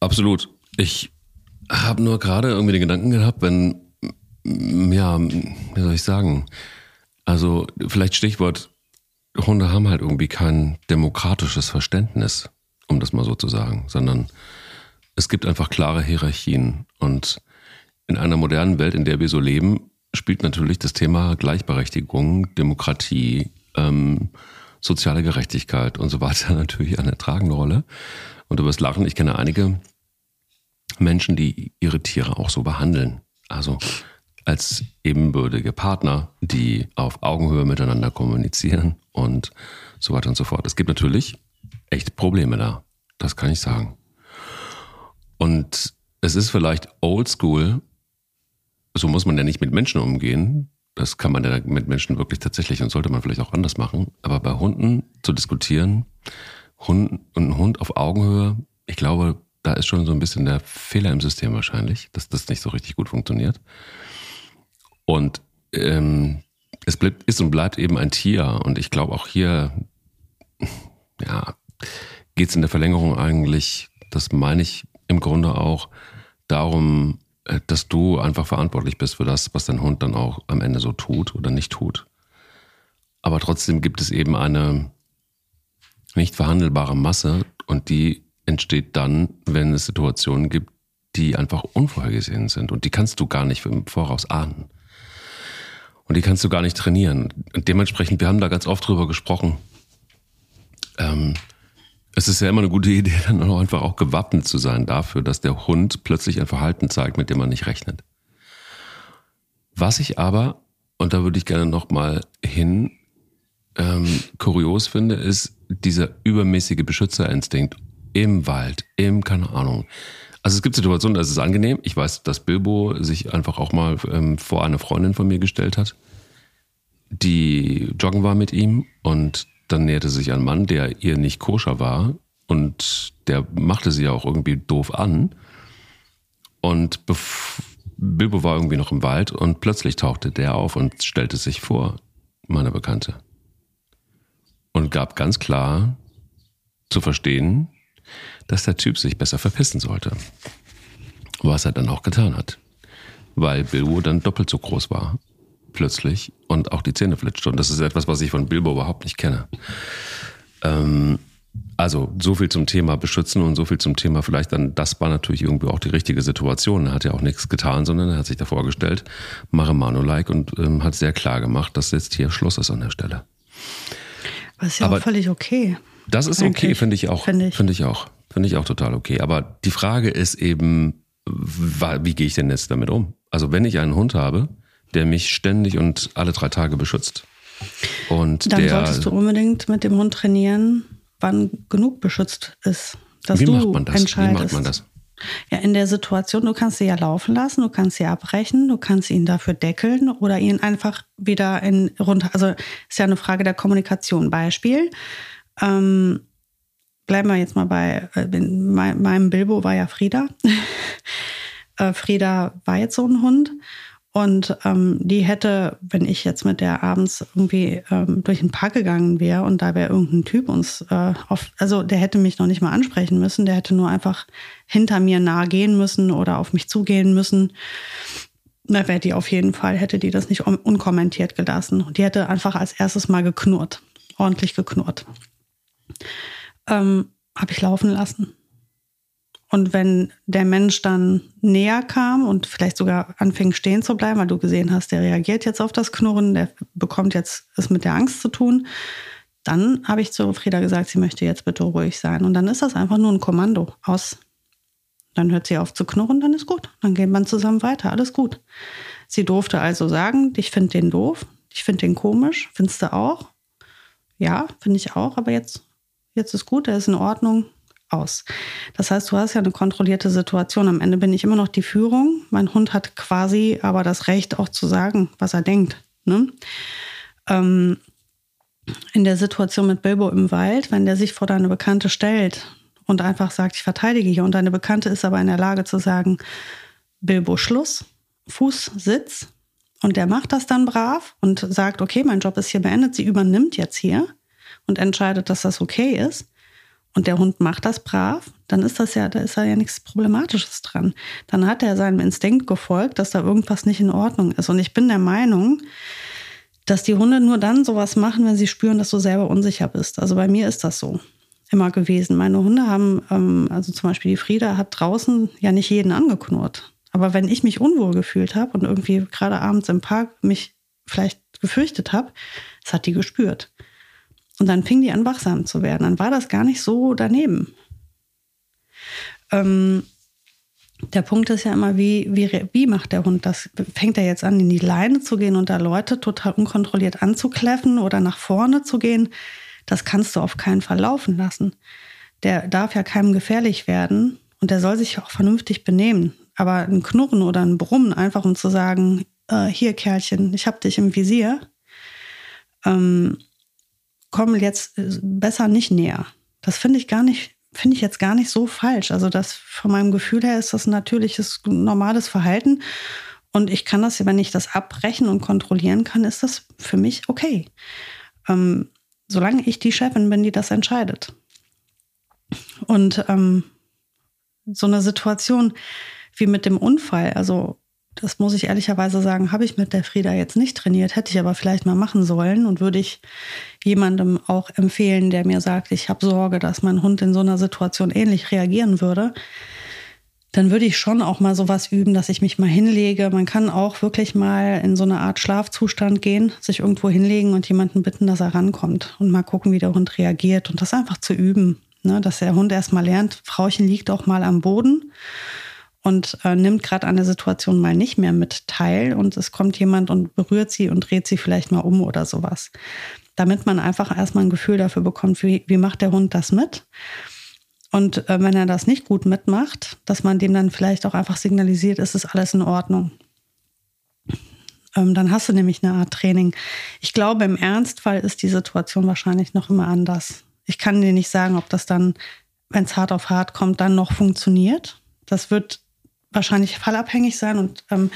Absolut. Ich habe nur gerade irgendwie den Gedanken gehabt, wenn, ja, wie soll ich sagen, also vielleicht Stichwort, Hunde haben halt irgendwie kein demokratisches Verständnis, um das mal so zu sagen, sondern es gibt einfach klare Hierarchien. Und in einer modernen Welt, in der wir so leben, spielt natürlich das Thema Gleichberechtigung, Demokratie, ähm, soziale Gerechtigkeit und so weiter natürlich eine tragende Rolle. Und du wirst lachen, ich kenne einige Menschen, die ihre Tiere auch so behandeln. Also als ebenbürtige Partner, die auf Augenhöhe miteinander kommunizieren und so weiter und so fort. Es gibt natürlich echt Probleme da. Das kann ich sagen. Und es ist vielleicht oldschool, so muss man ja nicht mit Menschen umgehen, das kann man ja mit Menschen wirklich tatsächlich und sollte man vielleicht auch anders machen. Aber bei Hunden zu diskutieren, Hund und ein Hund auf Augenhöhe, ich glaube, da ist schon so ein bisschen der Fehler im System wahrscheinlich, dass das nicht so richtig gut funktioniert. Und ähm, es bleibt, ist und bleibt eben ein Tier. Und ich glaube auch hier, ja, geht es in der Verlängerung eigentlich, das meine ich im Grunde auch, darum, dass du einfach verantwortlich bist für das, was dein Hund dann auch am Ende so tut oder nicht tut. Aber trotzdem gibt es eben eine nicht verhandelbare Masse und die entsteht dann, wenn es Situationen gibt, die einfach unvorhergesehen sind und die kannst du gar nicht im Voraus ahnen. Und die kannst du gar nicht trainieren. Und dementsprechend, wir haben da ganz oft drüber gesprochen. Ähm, es ist ja immer eine gute Idee, dann auch einfach auch gewappnet zu sein dafür, dass der Hund plötzlich ein Verhalten zeigt, mit dem man nicht rechnet. Was ich aber, und da würde ich gerne nochmal hin, ähm, kurios finde, ist dieser übermäßige Beschützerinstinkt im Wald, im, keine Ahnung. Also es gibt Situationen, da ist es angenehm. Ich weiß, dass Bilbo sich einfach auch mal ähm, vor eine Freundin von mir gestellt hat, die joggen war mit ihm und dann näherte sich ein Mann, der ihr nicht koscher war und der machte sie ja auch irgendwie doof an. Und Bilbo war irgendwie noch im Wald und plötzlich tauchte der auf und stellte sich vor, meine Bekannte. Und gab ganz klar zu verstehen, dass der Typ sich besser verpissen sollte. Was er dann auch getan hat. Weil Bilbo dann doppelt so groß war plötzlich und auch die Zähne flitscht. Und das ist etwas, was ich von Bilbo überhaupt nicht kenne. Ähm, also so viel zum Thema beschützen und so viel zum Thema vielleicht dann, das war natürlich irgendwie auch die richtige Situation. Er hat ja auch nichts getan, sondern er hat sich da vorgestellt, mache Manu-like und ähm, hat sehr klar gemacht, dass jetzt hier Schluss ist an der Stelle. Aber ist ja Aber auch völlig okay. Das ist okay, finde ich auch. Finde ich. Find ich auch. Finde ich auch total okay. Aber die Frage ist eben, wie gehe ich denn jetzt damit um? Also wenn ich einen Hund habe, der mich ständig und alle drei Tage beschützt. Und Dann der, solltest du unbedingt mit dem Hund trainieren, wann genug beschützt ist. Dass wie du macht man das? Entscheidest. Wie macht man das? Ja, in der Situation, du kannst sie ja laufen lassen, du kannst sie abbrechen, du kannst ihn dafür deckeln oder ihn einfach wieder in runter. Also ist ja eine Frage der Kommunikation. Beispiel. Ähm, bleiben wir jetzt mal bei äh, meinem Bilbo war ja Frieda. äh, Frieda war jetzt so ein Hund und ähm, die hätte, wenn ich jetzt mit der abends irgendwie ähm, durch den Park gegangen wäre und da wäre irgendein Typ uns äh, auf, also der hätte mich noch nicht mal ansprechen müssen, der hätte nur einfach hinter mir nahe gehen müssen oder auf mich zugehen müssen. Da wäre die auf jeden Fall, hätte die das nicht un unkommentiert gelassen. Und die hätte einfach als erstes mal geknurrt, ordentlich geknurrt. Ähm, Habe ich laufen lassen. Und wenn der Mensch dann näher kam und vielleicht sogar anfing stehen zu bleiben, weil du gesehen hast, der reagiert jetzt auf das Knurren, der bekommt jetzt es mit der Angst zu tun, dann habe ich zu Frieda gesagt, sie möchte jetzt bitte ruhig sein. Und dann ist das einfach nur ein Kommando aus. Dann hört sie auf zu knurren, dann ist gut. Dann geht man zusammen weiter, alles gut. Sie durfte also sagen, ich finde den doof, ich finde den komisch, findest du auch? Ja, finde ich auch, aber jetzt, jetzt ist gut, er ist in Ordnung, aus. Das heißt, du hast ja eine kontrollierte Situation. Am Ende bin ich immer noch die Führung. Mein Hund hat quasi aber das Recht, auch zu sagen, was er denkt. Ne? Ähm, in der Situation mit Bilbo im Wald, wenn der sich vor deine Bekannte stellt und einfach sagt, ich verteidige hier, und deine Bekannte ist aber in der Lage zu sagen, Bilbo Schluss, Fuß, Sitz, und der macht das dann brav und sagt, okay, mein Job ist hier beendet, sie übernimmt jetzt hier und entscheidet, dass das okay ist und der Hund macht das brav, dann ist das ja, da ist ja nichts Problematisches dran. Dann hat er seinem Instinkt gefolgt, dass da irgendwas nicht in Ordnung ist. Und ich bin der Meinung, dass die Hunde nur dann sowas machen, wenn sie spüren, dass du selber unsicher bist. Also bei mir ist das so immer gewesen. Meine Hunde haben, ähm, also zum Beispiel die Frieda hat draußen ja nicht jeden angeknurrt. Aber wenn ich mich unwohl gefühlt habe und irgendwie gerade abends im Park mich vielleicht gefürchtet habe, das hat die gespürt. Und dann fing die an, wachsam zu werden. Dann war das gar nicht so daneben. Ähm, der Punkt ist ja immer, wie, wie, wie macht der Hund das? Fängt er jetzt an, in die Leine zu gehen und da Leute total unkontrolliert anzukläffen oder nach vorne zu gehen? Das kannst du auf keinen Fall laufen lassen. Der darf ja keinem gefährlich werden und der soll sich auch vernünftig benehmen. Aber ein Knurren oder ein Brummen, einfach um zu sagen, äh, hier Kerlchen, ich hab dich im Visier, ähm, komm jetzt äh, besser nicht näher. Das finde ich gar nicht, finde ich jetzt gar nicht so falsch. Also das von meinem Gefühl her ist das ein natürliches, normales Verhalten. Und ich kann das, wenn ich das abbrechen und kontrollieren kann, ist das für mich okay. Ähm, solange ich die Chefin bin, die das entscheidet. Und ähm, so eine Situation wie mit dem Unfall, also das muss ich ehrlicherweise sagen, habe ich mit der Frieda jetzt nicht trainiert, hätte ich aber vielleicht mal machen sollen und würde ich jemandem auch empfehlen, der mir sagt, ich habe Sorge, dass mein Hund in so einer Situation ähnlich reagieren würde, dann würde ich schon auch mal sowas üben, dass ich mich mal hinlege. Man kann auch wirklich mal in so eine Art Schlafzustand gehen, sich irgendwo hinlegen und jemanden bitten, dass er rankommt und mal gucken, wie der Hund reagiert und das einfach zu üben, ne? dass der Hund erst mal lernt, Frauchen liegt auch mal am Boden und äh, nimmt gerade an der Situation mal nicht mehr mit teil und es kommt jemand und berührt sie und dreht sie vielleicht mal um oder sowas. Damit man einfach erstmal ein Gefühl dafür bekommt, wie, wie macht der Hund das mit. Und äh, wenn er das nicht gut mitmacht, dass man dem dann vielleicht auch einfach signalisiert, ist es alles in Ordnung. Ähm, dann hast du nämlich eine Art Training. Ich glaube, im Ernstfall ist die Situation wahrscheinlich noch immer anders. Ich kann dir nicht sagen, ob das dann, wenn es hart auf hart kommt, dann noch funktioniert. Das wird wahrscheinlich fallabhängig sein und ähm,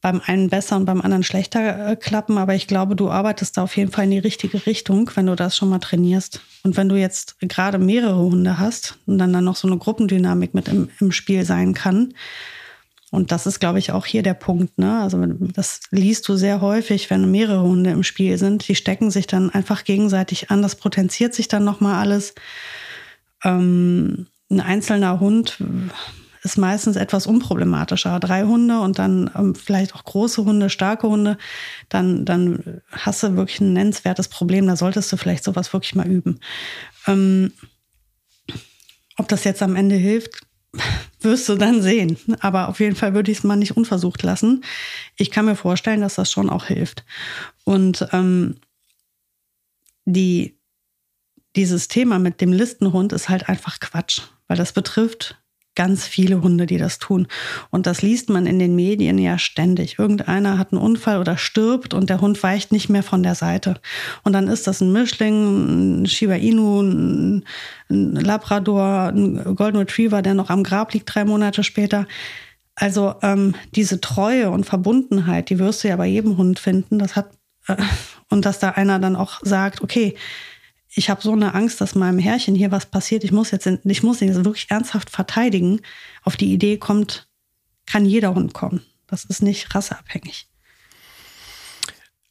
beim einen besser und beim anderen schlechter äh, klappen. Aber ich glaube, du arbeitest da auf jeden Fall in die richtige Richtung, wenn du das schon mal trainierst. Und wenn du jetzt gerade mehrere Hunde hast und dann, dann noch so eine Gruppendynamik mit im, im Spiel sein kann, Und das ist, glaube ich, auch hier der Punkt. Ne? Also das liest du sehr häufig, wenn mehrere Hunde im Spiel sind. Die stecken sich dann einfach gegenseitig an. Das potenziert sich dann nochmal alles. Ähm, ein einzelner Hund ist meistens etwas unproblematischer. Drei Hunde und dann ähm, vielleicht auch große Hunde, starke Hunde, dann, dann hast du wirklich ein nennenswertes Problem. Da solltest du vielleicht sowas wirklich mal üben. Ähm, ob das jetzt am Ende hilft, wirst du dann sehen. Aber auf jeden Fall würde ich es mal nicht unversucht lassen. Ich kann mir vorstellen, dass das schon auch hilft. Und ähm, die, dieses Thema mit dem Listenhund ist halt einfach Quatsch, weil das betrifft ganz viele Hunde, die das tun. Und das liest man in den Medien ja ständig. Irgendeiner hat einen Unfall oder stirbt und der Hund weicht nicht mehr von der Seite. Und dann ist das ein Mischling, ein Shiba Inu, ein, Labrador, ein Golden Retriever, der noch am Grab liegt drei Monate später. Also ähm, diese Treue und Verbundenheit, die wirst du ja bei jedem Hund finden. Das hat äh, und dass da einer dann auch sagt, okay, ich habe so eine Angst, dass meinem Herrchen hier was passiert. Ich muss jetzt, ich muss ihn jetzt wirklich ernsthaft verteidigen. Auf die Idee kommt, kann jeder Hund kommen. Das ist nicht rasseabhängig.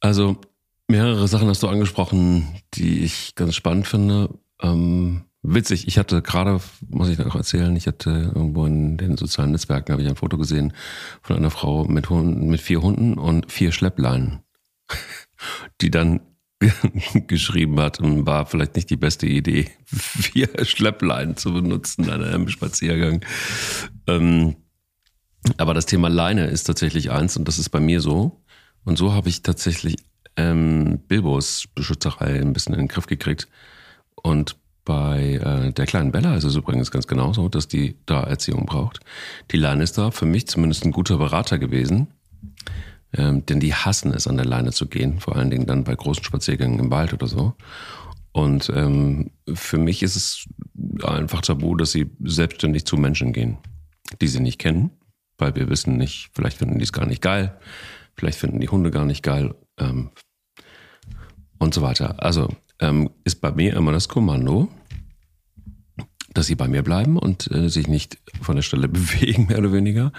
Also mehrere Sachen hast du angesprochen, die ich ganz spannend finde. Ähm, witzig, ich hatte gerade, muss ich noch erzählen, ich hatte irgendwo in den sozialen Netzwerken habe ich ein Foto gesehen von einer Frau mit Hunden, mit vier Hunden und vier Schleppleinen, die dann geschrieben hat und war vielleicht nicht die beste Idee, vier Schleppleinen zu benutzen an einem Spaziergang. Ähm, aber das Thema Leine ist tatsächlich eins und das ist bei mir so. Und so habe ich tatsächlich ähm, Bilbos Beschützerei ein bisschen in den Griff gekriegt. Und bei äh, der kleinen Bella ist es übrigens ganz genauso, dass die da Erziehung braucht. Die Leine ist da für mich zumindest ein guter Berater gewesen ähm, denn die hassen es, an der Leine zu gehen, vor allen Dingen dann bei großen Spaziergängen im Wald oder so. Und ähm, für mich ist es einfach tabu, dass sie selbstständig zu Menschen gehen, die sie nicht kennen, weil wir wissen nicht, vielleicht finden die es gar nicht geil, vielleicht finden die Hunde gar nicht geil ähm, und so weiter. Also ähm, ist bei mir immer das Kommando, dass sie bei mir bleiben und äh, sich nicht von der Stelle bewegen, mehr oder weniger.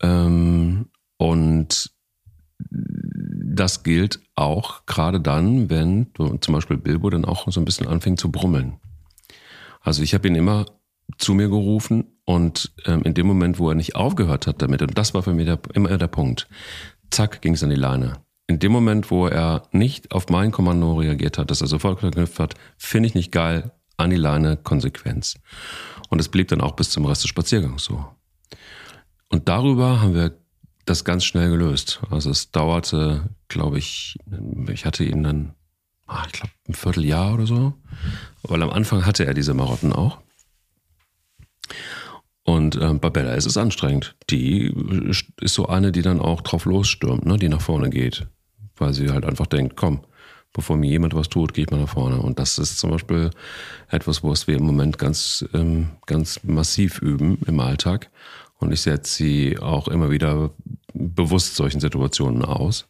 Ähm, und das gilt auch gerade dann, wenn zum Beispiel Bilbo dann auch so ein bisschen anfängt zu brummeln. Also ich habe ihn immer zu mir gerufen und ähm, in dem Moment, wo er nicht aufgehört hat damit, und das war für mich der, immer der Punkt, zack, ging es an die Leine. In dem Moment, wo er nicht auf mein Kommando reagiert hat, dass er sofort geknüpft hat, finde ich nicht geil, an die Leine, Konsequenz. Und es blieb dann auch bis zum Rest des Spaziergangs so. Und darüber haben wir das ganz schnell gelöst. Also es dauerte, glaube ich, ich hatte ihn dann, ah, ich glaube, ein Vierteljahr oder so. Weil am Anfang hatte er diese Marotten auch. Und äh, bei Bella ist es anstrengend. Die ist so eine, die dann auch drauf losstürmt, ne? die nach vorne geht. Weil sie halt einfach denkt, komm, bevor mir jemand was tut, gehe ich mal nach vorne. Und das ist zum Beispiel etwas, was wir im Moment ganz, ähm, ganz massiv üben im Alltag. Und ich setze sie auch immer wieder bewusst solchen Situationen aus.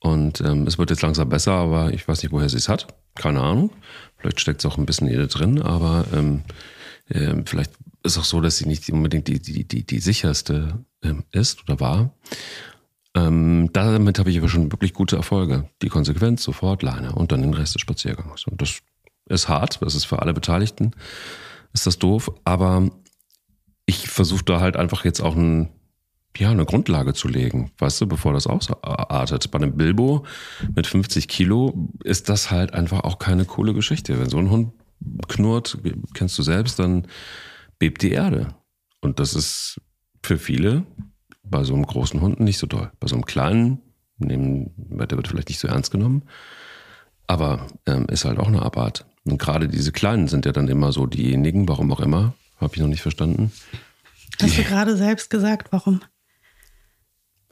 Und ähm, es wird jetzt langsam besser, aber ich weiß nicht, woher sie es hat. Keine Ahnung. Vielleicht steckt es auch ein bisschen in ihr drin, aber ähm, äh, vielleicht ist auch so, dass sie nicht unbedingt die, die, die, die sicherste ähm, ist oder war. Ähm, damit habe ich aber schon wirklich gute Erfolge. Die Konsequenz, sofort Leine und dann den Rest des Spaziergangs. Und das ist hart, das ist für alle Beteiligten, ist das doof, aber ich versuche da halt einfach jetzt auch ein, ja, eine Grundlage zu legen, weißt du, bevor das ausartet. Bei einem Bilbo mit 50 Kilo ist das halt einfach auch keine coole Geschichte. Wenn so ein Hund knurrt, kennst du selbst, dann bebt die Erde. Und das ist für viele bei so einem großen Hund nicht so toll. Bei so einem kleinen, nehmen, der wird vielleicht nicht so ernst genommen, aber ähm, ist halt auch eine Abart. Und gerade diese Kleinen sind ja dann immer so diejenigen, warum auch immer, habe ich noch nicht verstanden. Hast du gerade selbst gesagt, warum?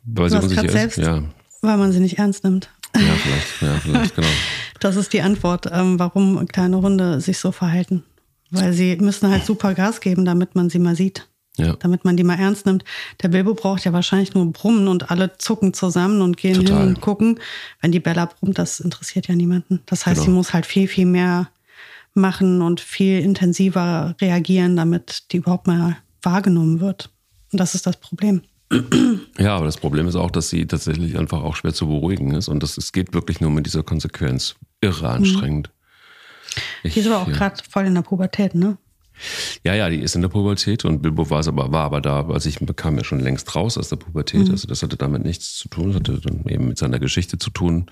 Weil sie unsicher ist? Selbst, ja. Weil man sie nicht ernst nimmt. Ja, vielleicht, ja, vielleicht, genau. Das ist die Antwort, ähm, warum kleine Hunde sich so verhalten. Weil sie müssen halt super Gas geben, damit man sie mal sieht. Ja. Damit man die mal ernst nimmt. Der Bilbo braucht ja wahrscheinlich nur Brummen und alle zucken zusammen und gehen Total. hin und gucken. Wenn die Bella brummt, das interessiert ja niemanden. Das heißt, genau. sie muss halt viel, viel mehr machen und viel intensiver reagieren, damit die überhaupt mal wahrgenommen wird. Und das ist das Problem. Ja, aber das Problem ist auch, dass sie tatsächlich einfach auch schwer zu beruhigen ist und das, es geht wirklich nur mit dieser Konsequenz. Irre anstrengend. Ich, die ist aber auch gerade voll in der Pubertät, ne? Ja, ja, die ist in der Pubertät und Bilbo war, aber, war aber da, also ich bekam ja schon längst raus aus der Pubertät. Mhm. Also das hatte damit nichts zu tun, das hatte dann eben mit seiner Geschichte zu tun,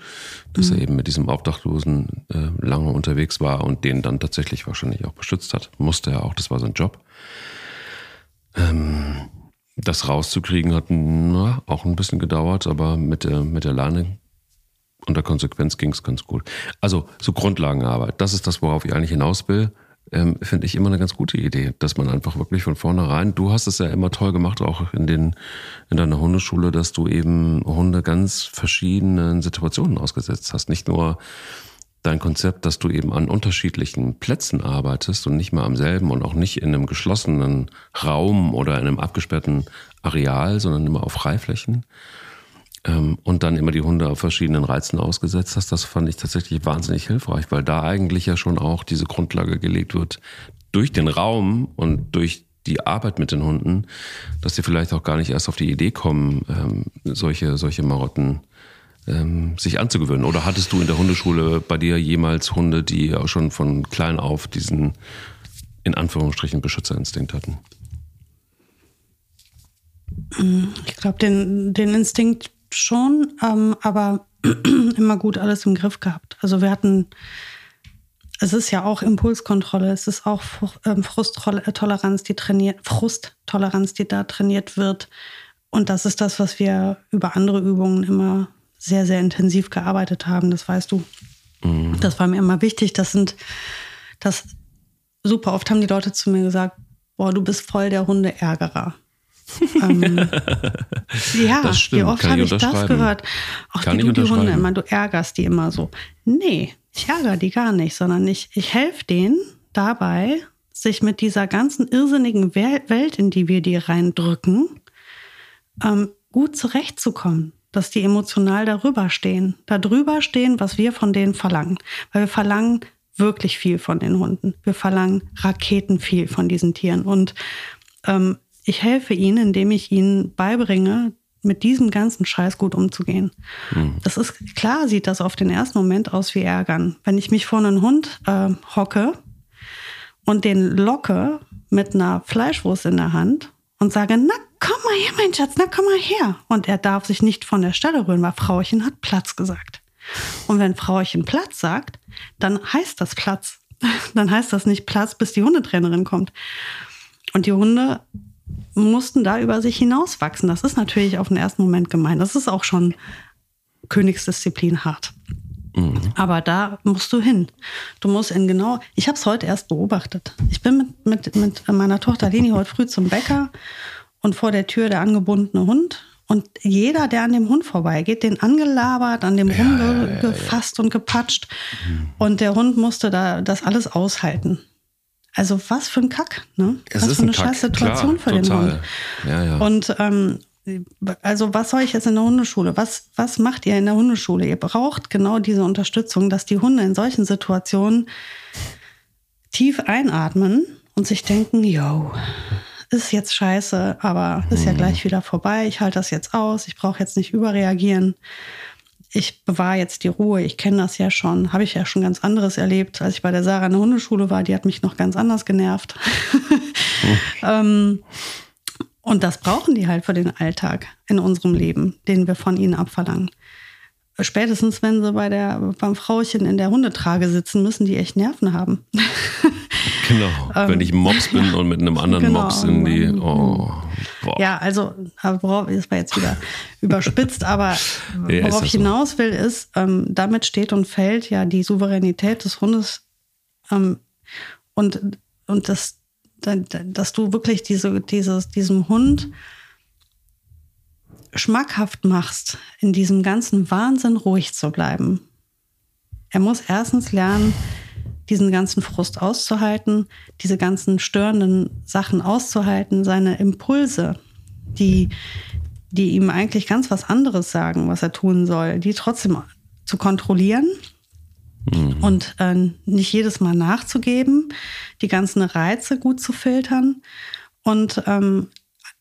dass mhm. er eben mit diesem Obdachlosen äh, lange unterwegs war und den dann tatsächlich wahrscheinlich auch beschützt hat. Musste er auch, das war sein Job. Ähm, das rauszukriegen hat na, auch ein bisschen gedauert, aber mit der, mit der Leine und der Konsequenz ging es ganz gut. Also so Grundlagenarbeit, das ist das, worauf ich eigentlich hinaus will ähm, finde ich immer eine ganz gute Idee, dass man einfach wirklich von vornherein, du hast es ja immer toll gemacht, auch in, den, in deiner Hundeschule, dass du eben Hunde ganz verschiedenen Situationen ausgesetzt hast. Nicht nur dein Konzept, dass du eben an unterschiedlichen Plätzen arbeitest und nicht mehr am selben und auch nicht in einem geschlossenen Raum oder in einem abgesperrten Areal, sondern immer auf Freiflächen ähm, und dann immer die Hunde auf verschiedenen Reizen ausgesetzt hast, das fand ich tatsächlich wahnsinnig hilfreich, weil da eigentlich ja schon auch diese Grundlage gelegt wird durch den Raum und durch die Arbeit mit den Hunden, dass sie vielleicht auch gar nicht erst auf die Idee kommen, ähm, solche, solche Marotten ähm, sich anzugewöhnen. Oder hattest du in der Hundeschule bei dir jemals Hunde, die auch schon von klein auf diesen in Anführungsstrichen Beschützerinstinkt hatten? Ich glaube, den, den Instinkt schon, ähm, aber immer gut alles im Griff gehabt. Also wir hatten, es ist ja auch Impulskontrolle, es ist auch ähm, Frusttoleranz, die trainiert, Frusttoleranz, die da trainiert wird. Und das ist das, was wir über andere Übungen immer sehr, sehr intensiv gearbeitet haben, das weißt du. Mhm. Das war mir immer wichtig. Das sind, das super oft haben die Leute zu mir gesagt, boah, du bist voll der Hundeärgerer ähm, ja, das stimmt. wie oft habe ich, das gehört? Auch Kann die, du, die Hunde immer, du ärgerst die immer so. Nee, ich ärgere die gar nicht, sondern ich, ich helfe denen dabei, sich mit dieser ganzen irrsinnigen Welt, in die wir die reindrücken, ähm, gut zurechtzukommen. Dass die emotional darüber stehen, darüber stehen, was wir von denen verlangen. Weil wir verlangen wirklich viel von den Hunden. Wir verlangen Raketen viel von diesen Tieren. Und ähm, ich helfe ihnen, indem ich ihnen beibringe, mit diesem ganzen Scheiß gut umzugehen. Mhm. Das ist klar, sieht das auf den ersten Moment aus wie Ärgern. Wenn ich mich vor einen Hund äh, hocke und den locke mit einer Fleischwurst in der Hand und sage, na komm mal her, mein Schatz, na komm mal her. Und er darf sich nicht von der Stelle rühren, weil Frauchen hat Platz gesagt. Und wenn Frauchen Platz sagt, dann heißt das Platz. Dann heißt das nicht Platz, bis die Hundetrainerin kommt. Und die Hunde mussten da über sich hinauswachsen. Das ist natürlich auf den ersten Moment gemein. Das ist auch schon Königsdisziplin hart. Mhm. Aber da musst du hin. Du musst in genau, ich habe es heute erst beobachtet. Ich bin mit, mit, mit meiner Tochter Leni heute früh zum Bäcker und vor der Tür der angebundene Hund. Und jeder, der an dem Hund vorbeigeht, den angelabert, an dem ja, rumgefasst ja, ja, und gepatscht. Mhm. Und der Hund musste da das alles aushalten. Also was für ein Kack, ne? Es was für eine ein scheiß Situation für total. den Hund. Ja, ja. Und ähm, also was soll ich jetzt in der Hundeschule? Was, was macht ihr in der Hundeschule? Ihr braucht genau diese Unterstützung, dass die Hunde in solchen Situationen tief einatmen und sich denken, yo, ist jetzt scheiße, aber ist ja mhm. gleich wieder vorbei. Ich halte das jetzt aus. Ich brauche jetzt nicht überreagieren ich bewahre jetzt die Ruhe. Ich kenne das ja schon. Habe ich ja schon ganz anderes erlebt, als ich bei der Sarah in der Hundeschule war. Die hat mich noch ganz anders genervt. ähm, und das brauchen die halt für den Alltag in unserem Leben, den wir von ihnen abverlangen. Spätestens, wenn sie bei der, beim Frauchen in der Hundetrage sitzen, müssen die echt Nerven haben. Genau, ähm, wenn ich Mops bin und mit einem anderen genau, Mops in die. Oh, ja, also, worauf, das war jetzt wieder überspitzt, aber worauf ich hinaus so. will, ist, ähm, damit steht und fällt ja die Souveränität des Hundes ähm, und, und das, dass du wirklich diese, dieses, diesem Hund schmackhaft machst, in diesem ganzen Wahnsinn ruhig zu bleiben. Er muss erstens lernen, diesen ganzen Frust auszuhalten, diese ganzen störenden Sachen auszuhalten, seine Impulse, die, die ihm eigentlich ganz was anderes sagen, was er tun soll, die trotzdem zu kontrollieren mhm. und äh, nicht jedes Mal nachzugeben, die ganzen Reize gut zu filtern und ähm,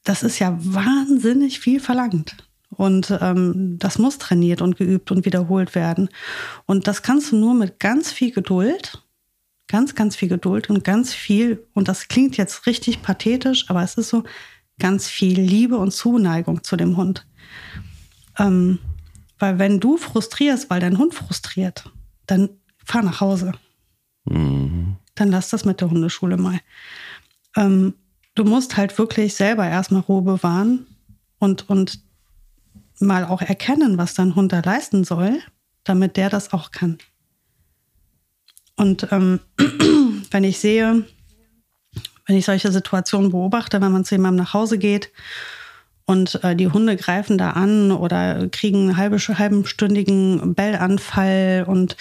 das ist ja wahnsinnig viel verlangt. Und ähm, das muss trainiert und geübt und wiederholt werden. Und das kannst du nur mit ganz viel Geduld, ganz, ganz viel Geduld und ganz viel, und das klingt jetzt richtig pathetisch, aber es ist so, ganz viel Liebe und Zuneigung zu dem Hund. Ähm, weil wenn du frustrierst, weil dein Hund frustriert, dann fahr nach Hause. Mhm. Dann lass das mit der Hundeschule mal. Ähm, du musst halt wirklich selber erstmal Ruhe bewahren und, und mal auch erkennen, was dein Hund da leisten soll, damit der das auch kann. Und ähm, wenn ich sehe, wenn ich solche Situationen beobachte, wenn man zu jemandem nach Hause geht und äh, die Hunde greifen da an oder kriegen einen halbe, halbenstündigen Bellanfall und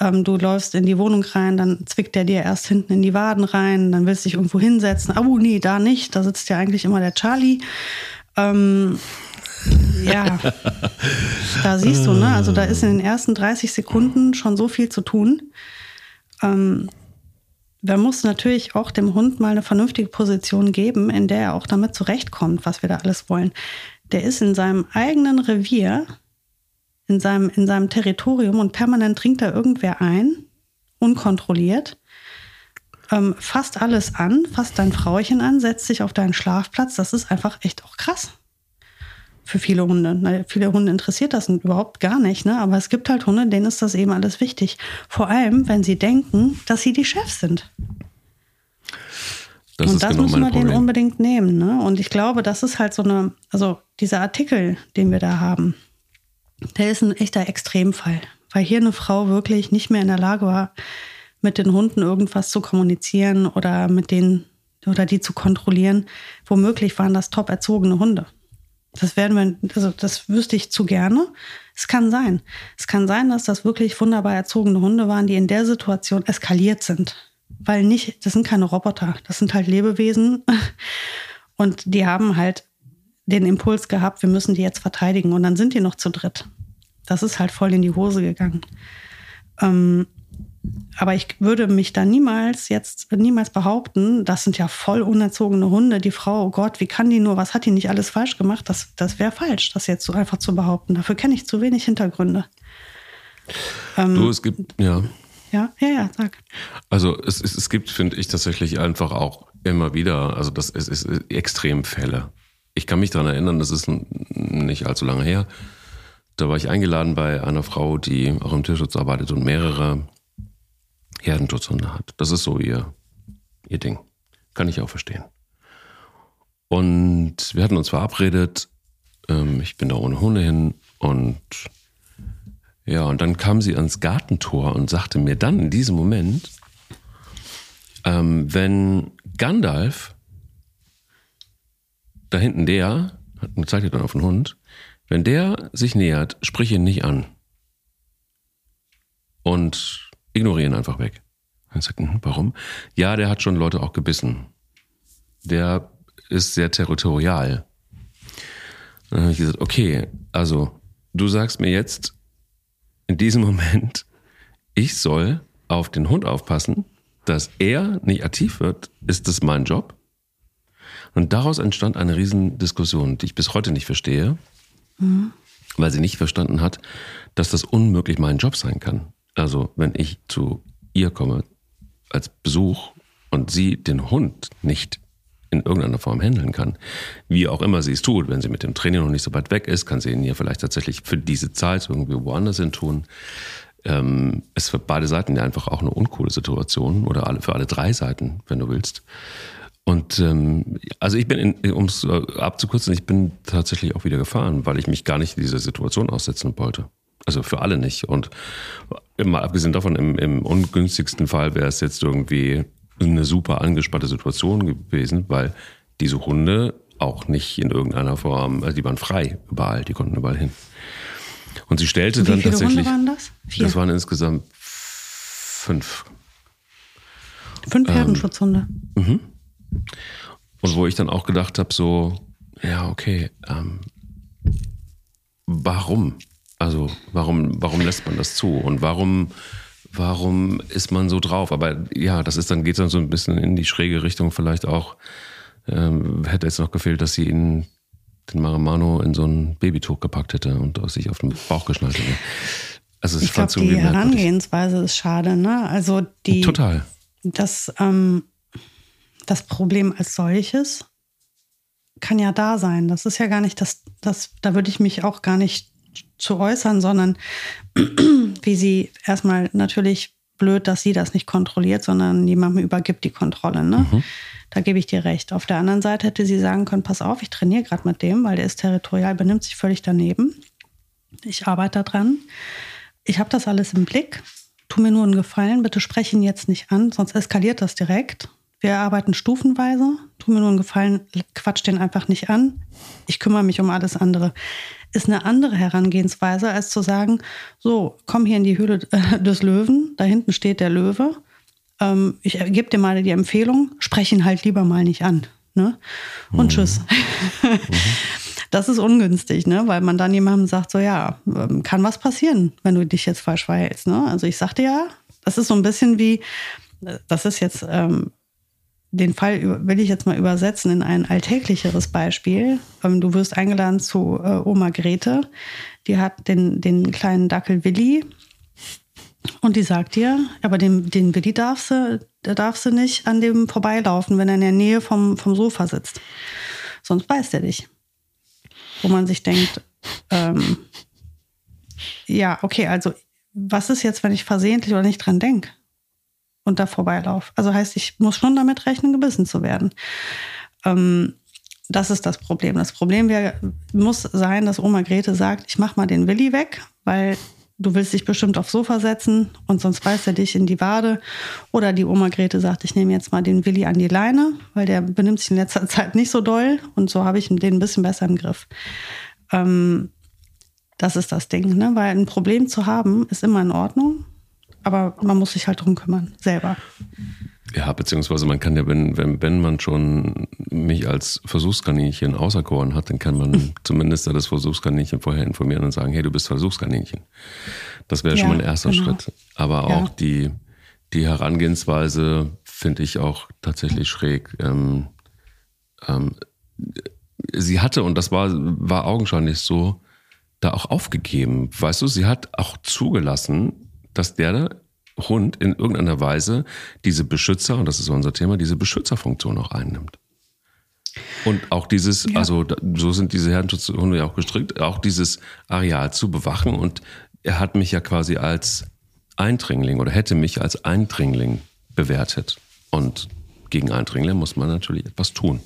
ähm, du läufst in die Wohnung rein, dann zwickt der dir erst hinten in die Waden rein, dann willst du dich irgendwo hinsetzen. Oh nee, da nicht, da sitzt ja eigentlich immer der Charlie. Ähm, ja, da siehst du, ne? Also da ist in den ersten 30 Sekunden schon so viel zu tun. Ähm, da muss natürlich auch dem Hund mal eine vernünftige Position geben, in der er auch damit zurechtkommt, was wir da alles wollen. Der ist in seinem eigenen Revier, in seinem, in seinem Territorium und permanent dringt da irgendwer ein, unkontrolliert, ähm, fasst alles an, fasst dein Frauchen an, setzt sich auf deinen Schlafplatz. Das ist einfach echt auch krass für viele Hunde. Na, viele Hunde interessiert das überhaupt gar nicht, ne? aber es gibt halt Hunde, denen ist das eben alles wichtig. Vor allem, wenn sie denken, dass sie die Chefs sind. Das und das genau müssen wir den unbedingt nehmen. Ne? Und ich glaube, das ist halt so eine, also dieser Artikel, den wir da haben, der ist ein echter Extremfall. Weil hier eine Frau wirklich nicht mehr in der Lage war, mit den Hunden irgendwas zu kommunizieren oder mit denen oder die zu kontrollieren. Womöglich waren das top erzogene Hunde. Das werden wir, also das wüsste ich zu gerne. Es kann sein. Es kann sein, dass das wirklich wunderbar erzogene Hunde waren, die in der Situation eskaliert sind. Weil nicht, das sind keine Roboter, das sind halt Lebewesen. Und die haben halt den Impuls gehabt, wir müssen die jetzt verteidigen. Und dann sind die noch zu dritt. Das ist halt voll in die Hose gegangen. Ähm, aber ich würde mich da niemals jetzt niemals behaupten, das sind ja voll unerzogene Hunde. Die Frau, oh Gott, wie kann die nur, was hat die nicht alles falsch gemacht? Das, das wäre falsch, das jetzt so einfach zu behaupten. Dafür kenne ich zu wenig Hintergründe. Ähm, du, es gibt, ja. Ja, ja, ja, sag. Also es, es, es gibt, finde ich, tatsächlich einfach auch immer wieder, also das ist, ist Extremfälle. Ich kann mich daran erinnern, das ist nicht allzu lange her. Da war ich eingeladen bei einer Frau, die auch im Tierschutz arbeitet und mehrere Herdenschutzhunde hat. Das ist so ihr, ihr Ding. Kann ich auch verstehen. Und wir hatten uns verabredet, ähm, ich bin da ohne Hunde hin und ja, und dann kam sie ans Gartentor und sagte mir dann in diesem Moment, ähm, wenn Gandalf, da hinten der, hat zeigt dann auf den Hund, wenn der sich nähert, sprich ihn nicht an. Und ignorieren einfach weg. Ich sagte, hm, warum? Ja, der hat schon Leute auch gebissen. Der ist sehr territorial. Dann habe ich gesagt, okay, also du sagst mir jetzt in diesem Moment, ich soll auf den Hund aufpassen, dass er nicht aktiv wird, ist das mein Job? Und daraus entstand eine Riesendiskussion, die ich bis heute nicht verstehe, mhm. weil sie nicht verstanden hat, dass das unmöglich mein Job sein kann. Also wenn ich zu ihr komme als Besuch und sie den Hund nicht in irgendeiner Form handeln kann, wie auch immer sie es tut, wenn sie mit dem Training noch nicht so weit weg ist, kann sie ihn ihr vielleicht tatsächlich für diese Zeit irgendwie woanders hin tun. Ähm, ist für beide Seiten ja einfach auch eine uncoole Situation oder alle, für alle drei Seiten, wenn du willst. Und ähm, also ich bin, um es abzukürzen, ich bin tatsächlich auch wieder gefahren, weil ich mich gar nicht dieser Situation aussetzen wollte. Also für alle nicht. Und mal abgesehen davon, im, im ungünstigsten Fall wäre es jetzt irgendwie eine super angespannte Situation gewesen, weil diese Hunde auch nicht in irgendeiner Form, also die waren frei überall, die konnten überall hin. Und sie stellte Und wie dann viele tatsächlich. Hunde waren das? Vier. Das waren insgesamt fünf. Fünf Herdenschutzhunde. Ähm, mhm. Und wo ich dann auch gedacht habe, so, ja, okay, ähm, warum? Also warum, warum lässt man das zu? Und warum, warum ist man so drauf? Aber ja, das ist dann, geht dann so ein bisschen in die schräge Richtung vielleicht auch ähm, hätte es noch gefehlt, dass sie ihn, den Marimano in so ein Babytuch gepackt hätte und sich auf den Bauch geschnallt hätte. Also ich glaube, die Herangehensweise ist schade, ne? Also die total. Das, ähm, das Problem als solches kann ja da sein. Das ist ja gar nicht das, das da würde ich mich auch gar nicht zu äußern, sondern wie sie erstmal natürlich blöd, dass sie das nicht kontrolliert, sondern jemandem übergibt die Kontrolle. Ne? Mhm. Da gebe ich dir recht. Auf der anderen Seite hätte sie sagen können, pass auf, ich trainiere gerade mit dem, weil der ist territorial, benimmt sich völlig daneben. Ich arbeite daran. Ich habe das alles im Blick. Tu mir nur einen Gefallen, bitte spreche ihn jetzt nicht an, sonst eskaliert das direkt. Wir arbeiten stufenweise. Tu mir nur einen Gefallen, quatsch den einfach nicht an. Ich kümmere mich um alles andere. Ist eine andere Herangehensweise, als zu sagen, so, komm hier in die Höhle äh, des Löwen, da hinten steht der Löwe. Ähm, ich gebe dir mal die Empfehlung, spreche ihn halt lieber mal nicht an. Ne? Und mhm. tschüss. Mhm. Das ist ungünstig, ne? weil man dann jemandem sagt, so ja, ähm, kann was passieren, wenn du dich jetzt falsch verhältst. Ne? Also ich sagte ja, das ist so ein bisschen wie, äh, das ist jetzt ähm, den Fall will ich jetzt mal übersetzen in ein alltäglicheres Beispiel. Ähm, du wirst eingeladen zu äh, Oma Grete. Die hat den, den kleinen Dackel Willi. Und die sagt dir, aber den, den Willi darfst du, da darfst du nicht an dem vorbeilaufen, wenn er in der Nähe vom, vom Sofa sitzt. Sonst beißt er dich. Wo man sich denkt, ähm, ja, okay, also was ist jetzt, wenn ich versehentlich oder nicht dran denke? Und da vorbeilaufe. Also heißt, ich muss schon damit rechnen, gebissen zu werden. Ähm, das ist das Problem. Das Problem wär, muss sein, dass Oma Grete sagt, ich mach mal den Willi weg, weil du willst dich bestimmt aufs Sofa setzen und sonst beißt er dich in die Wade. Oder die Oma Grete sagt, ich nehme jetzt mal den Willi an die Leine, weil der benimmt sich in letzter Zeit nicht so doll und so habe ich den ein bisschen besser im Griff. Ähm, das ist das Ding, ne? weil ein Problem zu haben ist immer in Ordnung aber man muss sich halt drum kümmern, selber. Ja, beziehungsweise man kann ja, wenn, wenn, wenn man schon mich als Versuchskaninchen auserkoren hat, dann kann man zumindest das Versuchskaninchen vorher informieren und sagen, hey, du bist Versuchskaninchen. Das wäre ja, schon mal ein erster genau. Schritt. Aber ja. auch die, die Herangehensweise finde ich auch tatsächlich schräg. Ähm, ähm, sie hatte, und das war, war augenscheinlich so, da auch aufgegeben. Weißt du, sie hat auch zugelassen, dass der Hund in irgendeiner Weise diese Beschützer, und das ist unser Thema, diese Beschützerfunktion auch einnimmt. Und auch dieses, ja. also so sind diese Herdenschutzhunde ja auch gestrickt, auch dieses Areal zu bewachen. Und er hat mich ja quasi als Eindringling oder hätte mich als Eindringling bewertet. Und gegen Eindringlinge muss man natürlich etwas tun.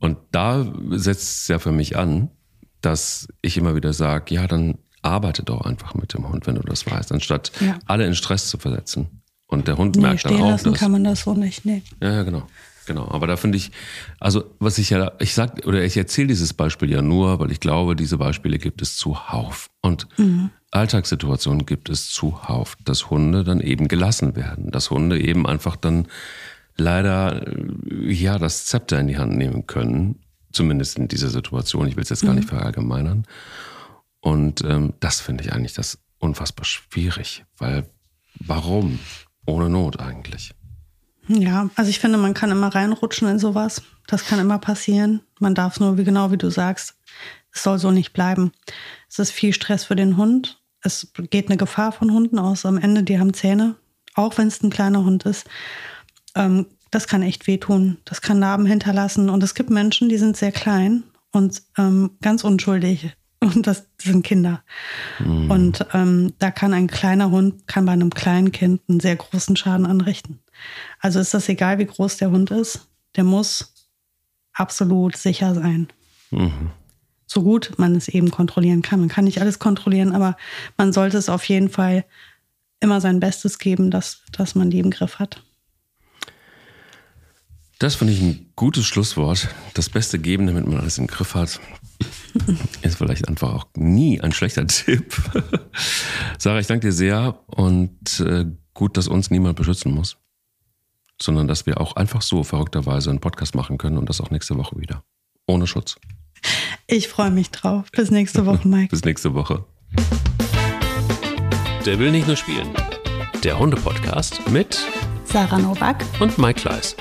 Und da setzt es ja für mich an, dass ich immer wieder sage, ja, dann arbeite doch einfach mit dem Hund, wenn du das weißt, anstatt ja. alle in Stress zu versetzen. Und der Hund nee, merkt dann auch, lassen dass, kann man das so nicht, nee. Ja, ja, genau. Genau, aber da finde ich, also was ich ja, ich sag oder ich erzähle dieses Beispiel ja nur, weil ich glaube, diese Beispiele gibt es zuhauf. Und mhm. Alltagssituationen gibt es zuhauf, dass Hunde dann eben gelassen werden, dass Hunde eben einfach dann leider ja das Zepter in die Hand nehmen können, zumindest in dieser Situation. Ich will es jetzt gar mhm. nicht verallgemeinern. Und ähm, das finde ich eigentlich das unfassbar schwierig, weil warum? Ohne Not eigentlich. Ja, also ich finde, man kann immer reinrutschen in sowas. Das kann immer passieren. Man darf es nur, wie genau wie du sagst, es soll so nicht bleiben. Es ist viel Stress für den Hund. Es geht eine Gefahr von Hunden aus. Am Ende, die haben Zähne, auch wenn es ein kleiner Hund ist. Ähm, das kann echt wehtun. Das kann Narben hinterlassen. Und es gibt Menschen, die sind sehr klein und ähm, ganz unschuldig und das sind Kinder. Mhm. Und ähm, da kann ein kleiner Hund, kann bei einem kleinen Kind einen sehr großen Schaden anrichten. Also ist das egal, wie groß der Hund ist, der muss absolut sicher sein. Mhm. So gut man es eben kontrollieren kann. Man kann nicht alles kontrollieren, aber man sollte es auf jeden Fall immer sein Bestes geben, dass, dass man die im Griff hat. Das finde ich ein gutes Schlusswort. Das Beste geben, damit man alles im Griff hat. Ist vielleicht einfach auch nie ein schlechter Tipp. Sarah, ich danke dir sehr und äh, gut, dass uns niemand beschützen muss, sondern dass wir auch einfach so verrückterweise einen Podcast machen können und das auch nächste Woche wieder. Ohne Schutz. Ich freue mich drauf. Bis nächste Woche, Mike. Bis nächste Woche. Der will nicht nur spielen. Der Hunde-Podcast mit Sarah Novak und Mike Kleiss.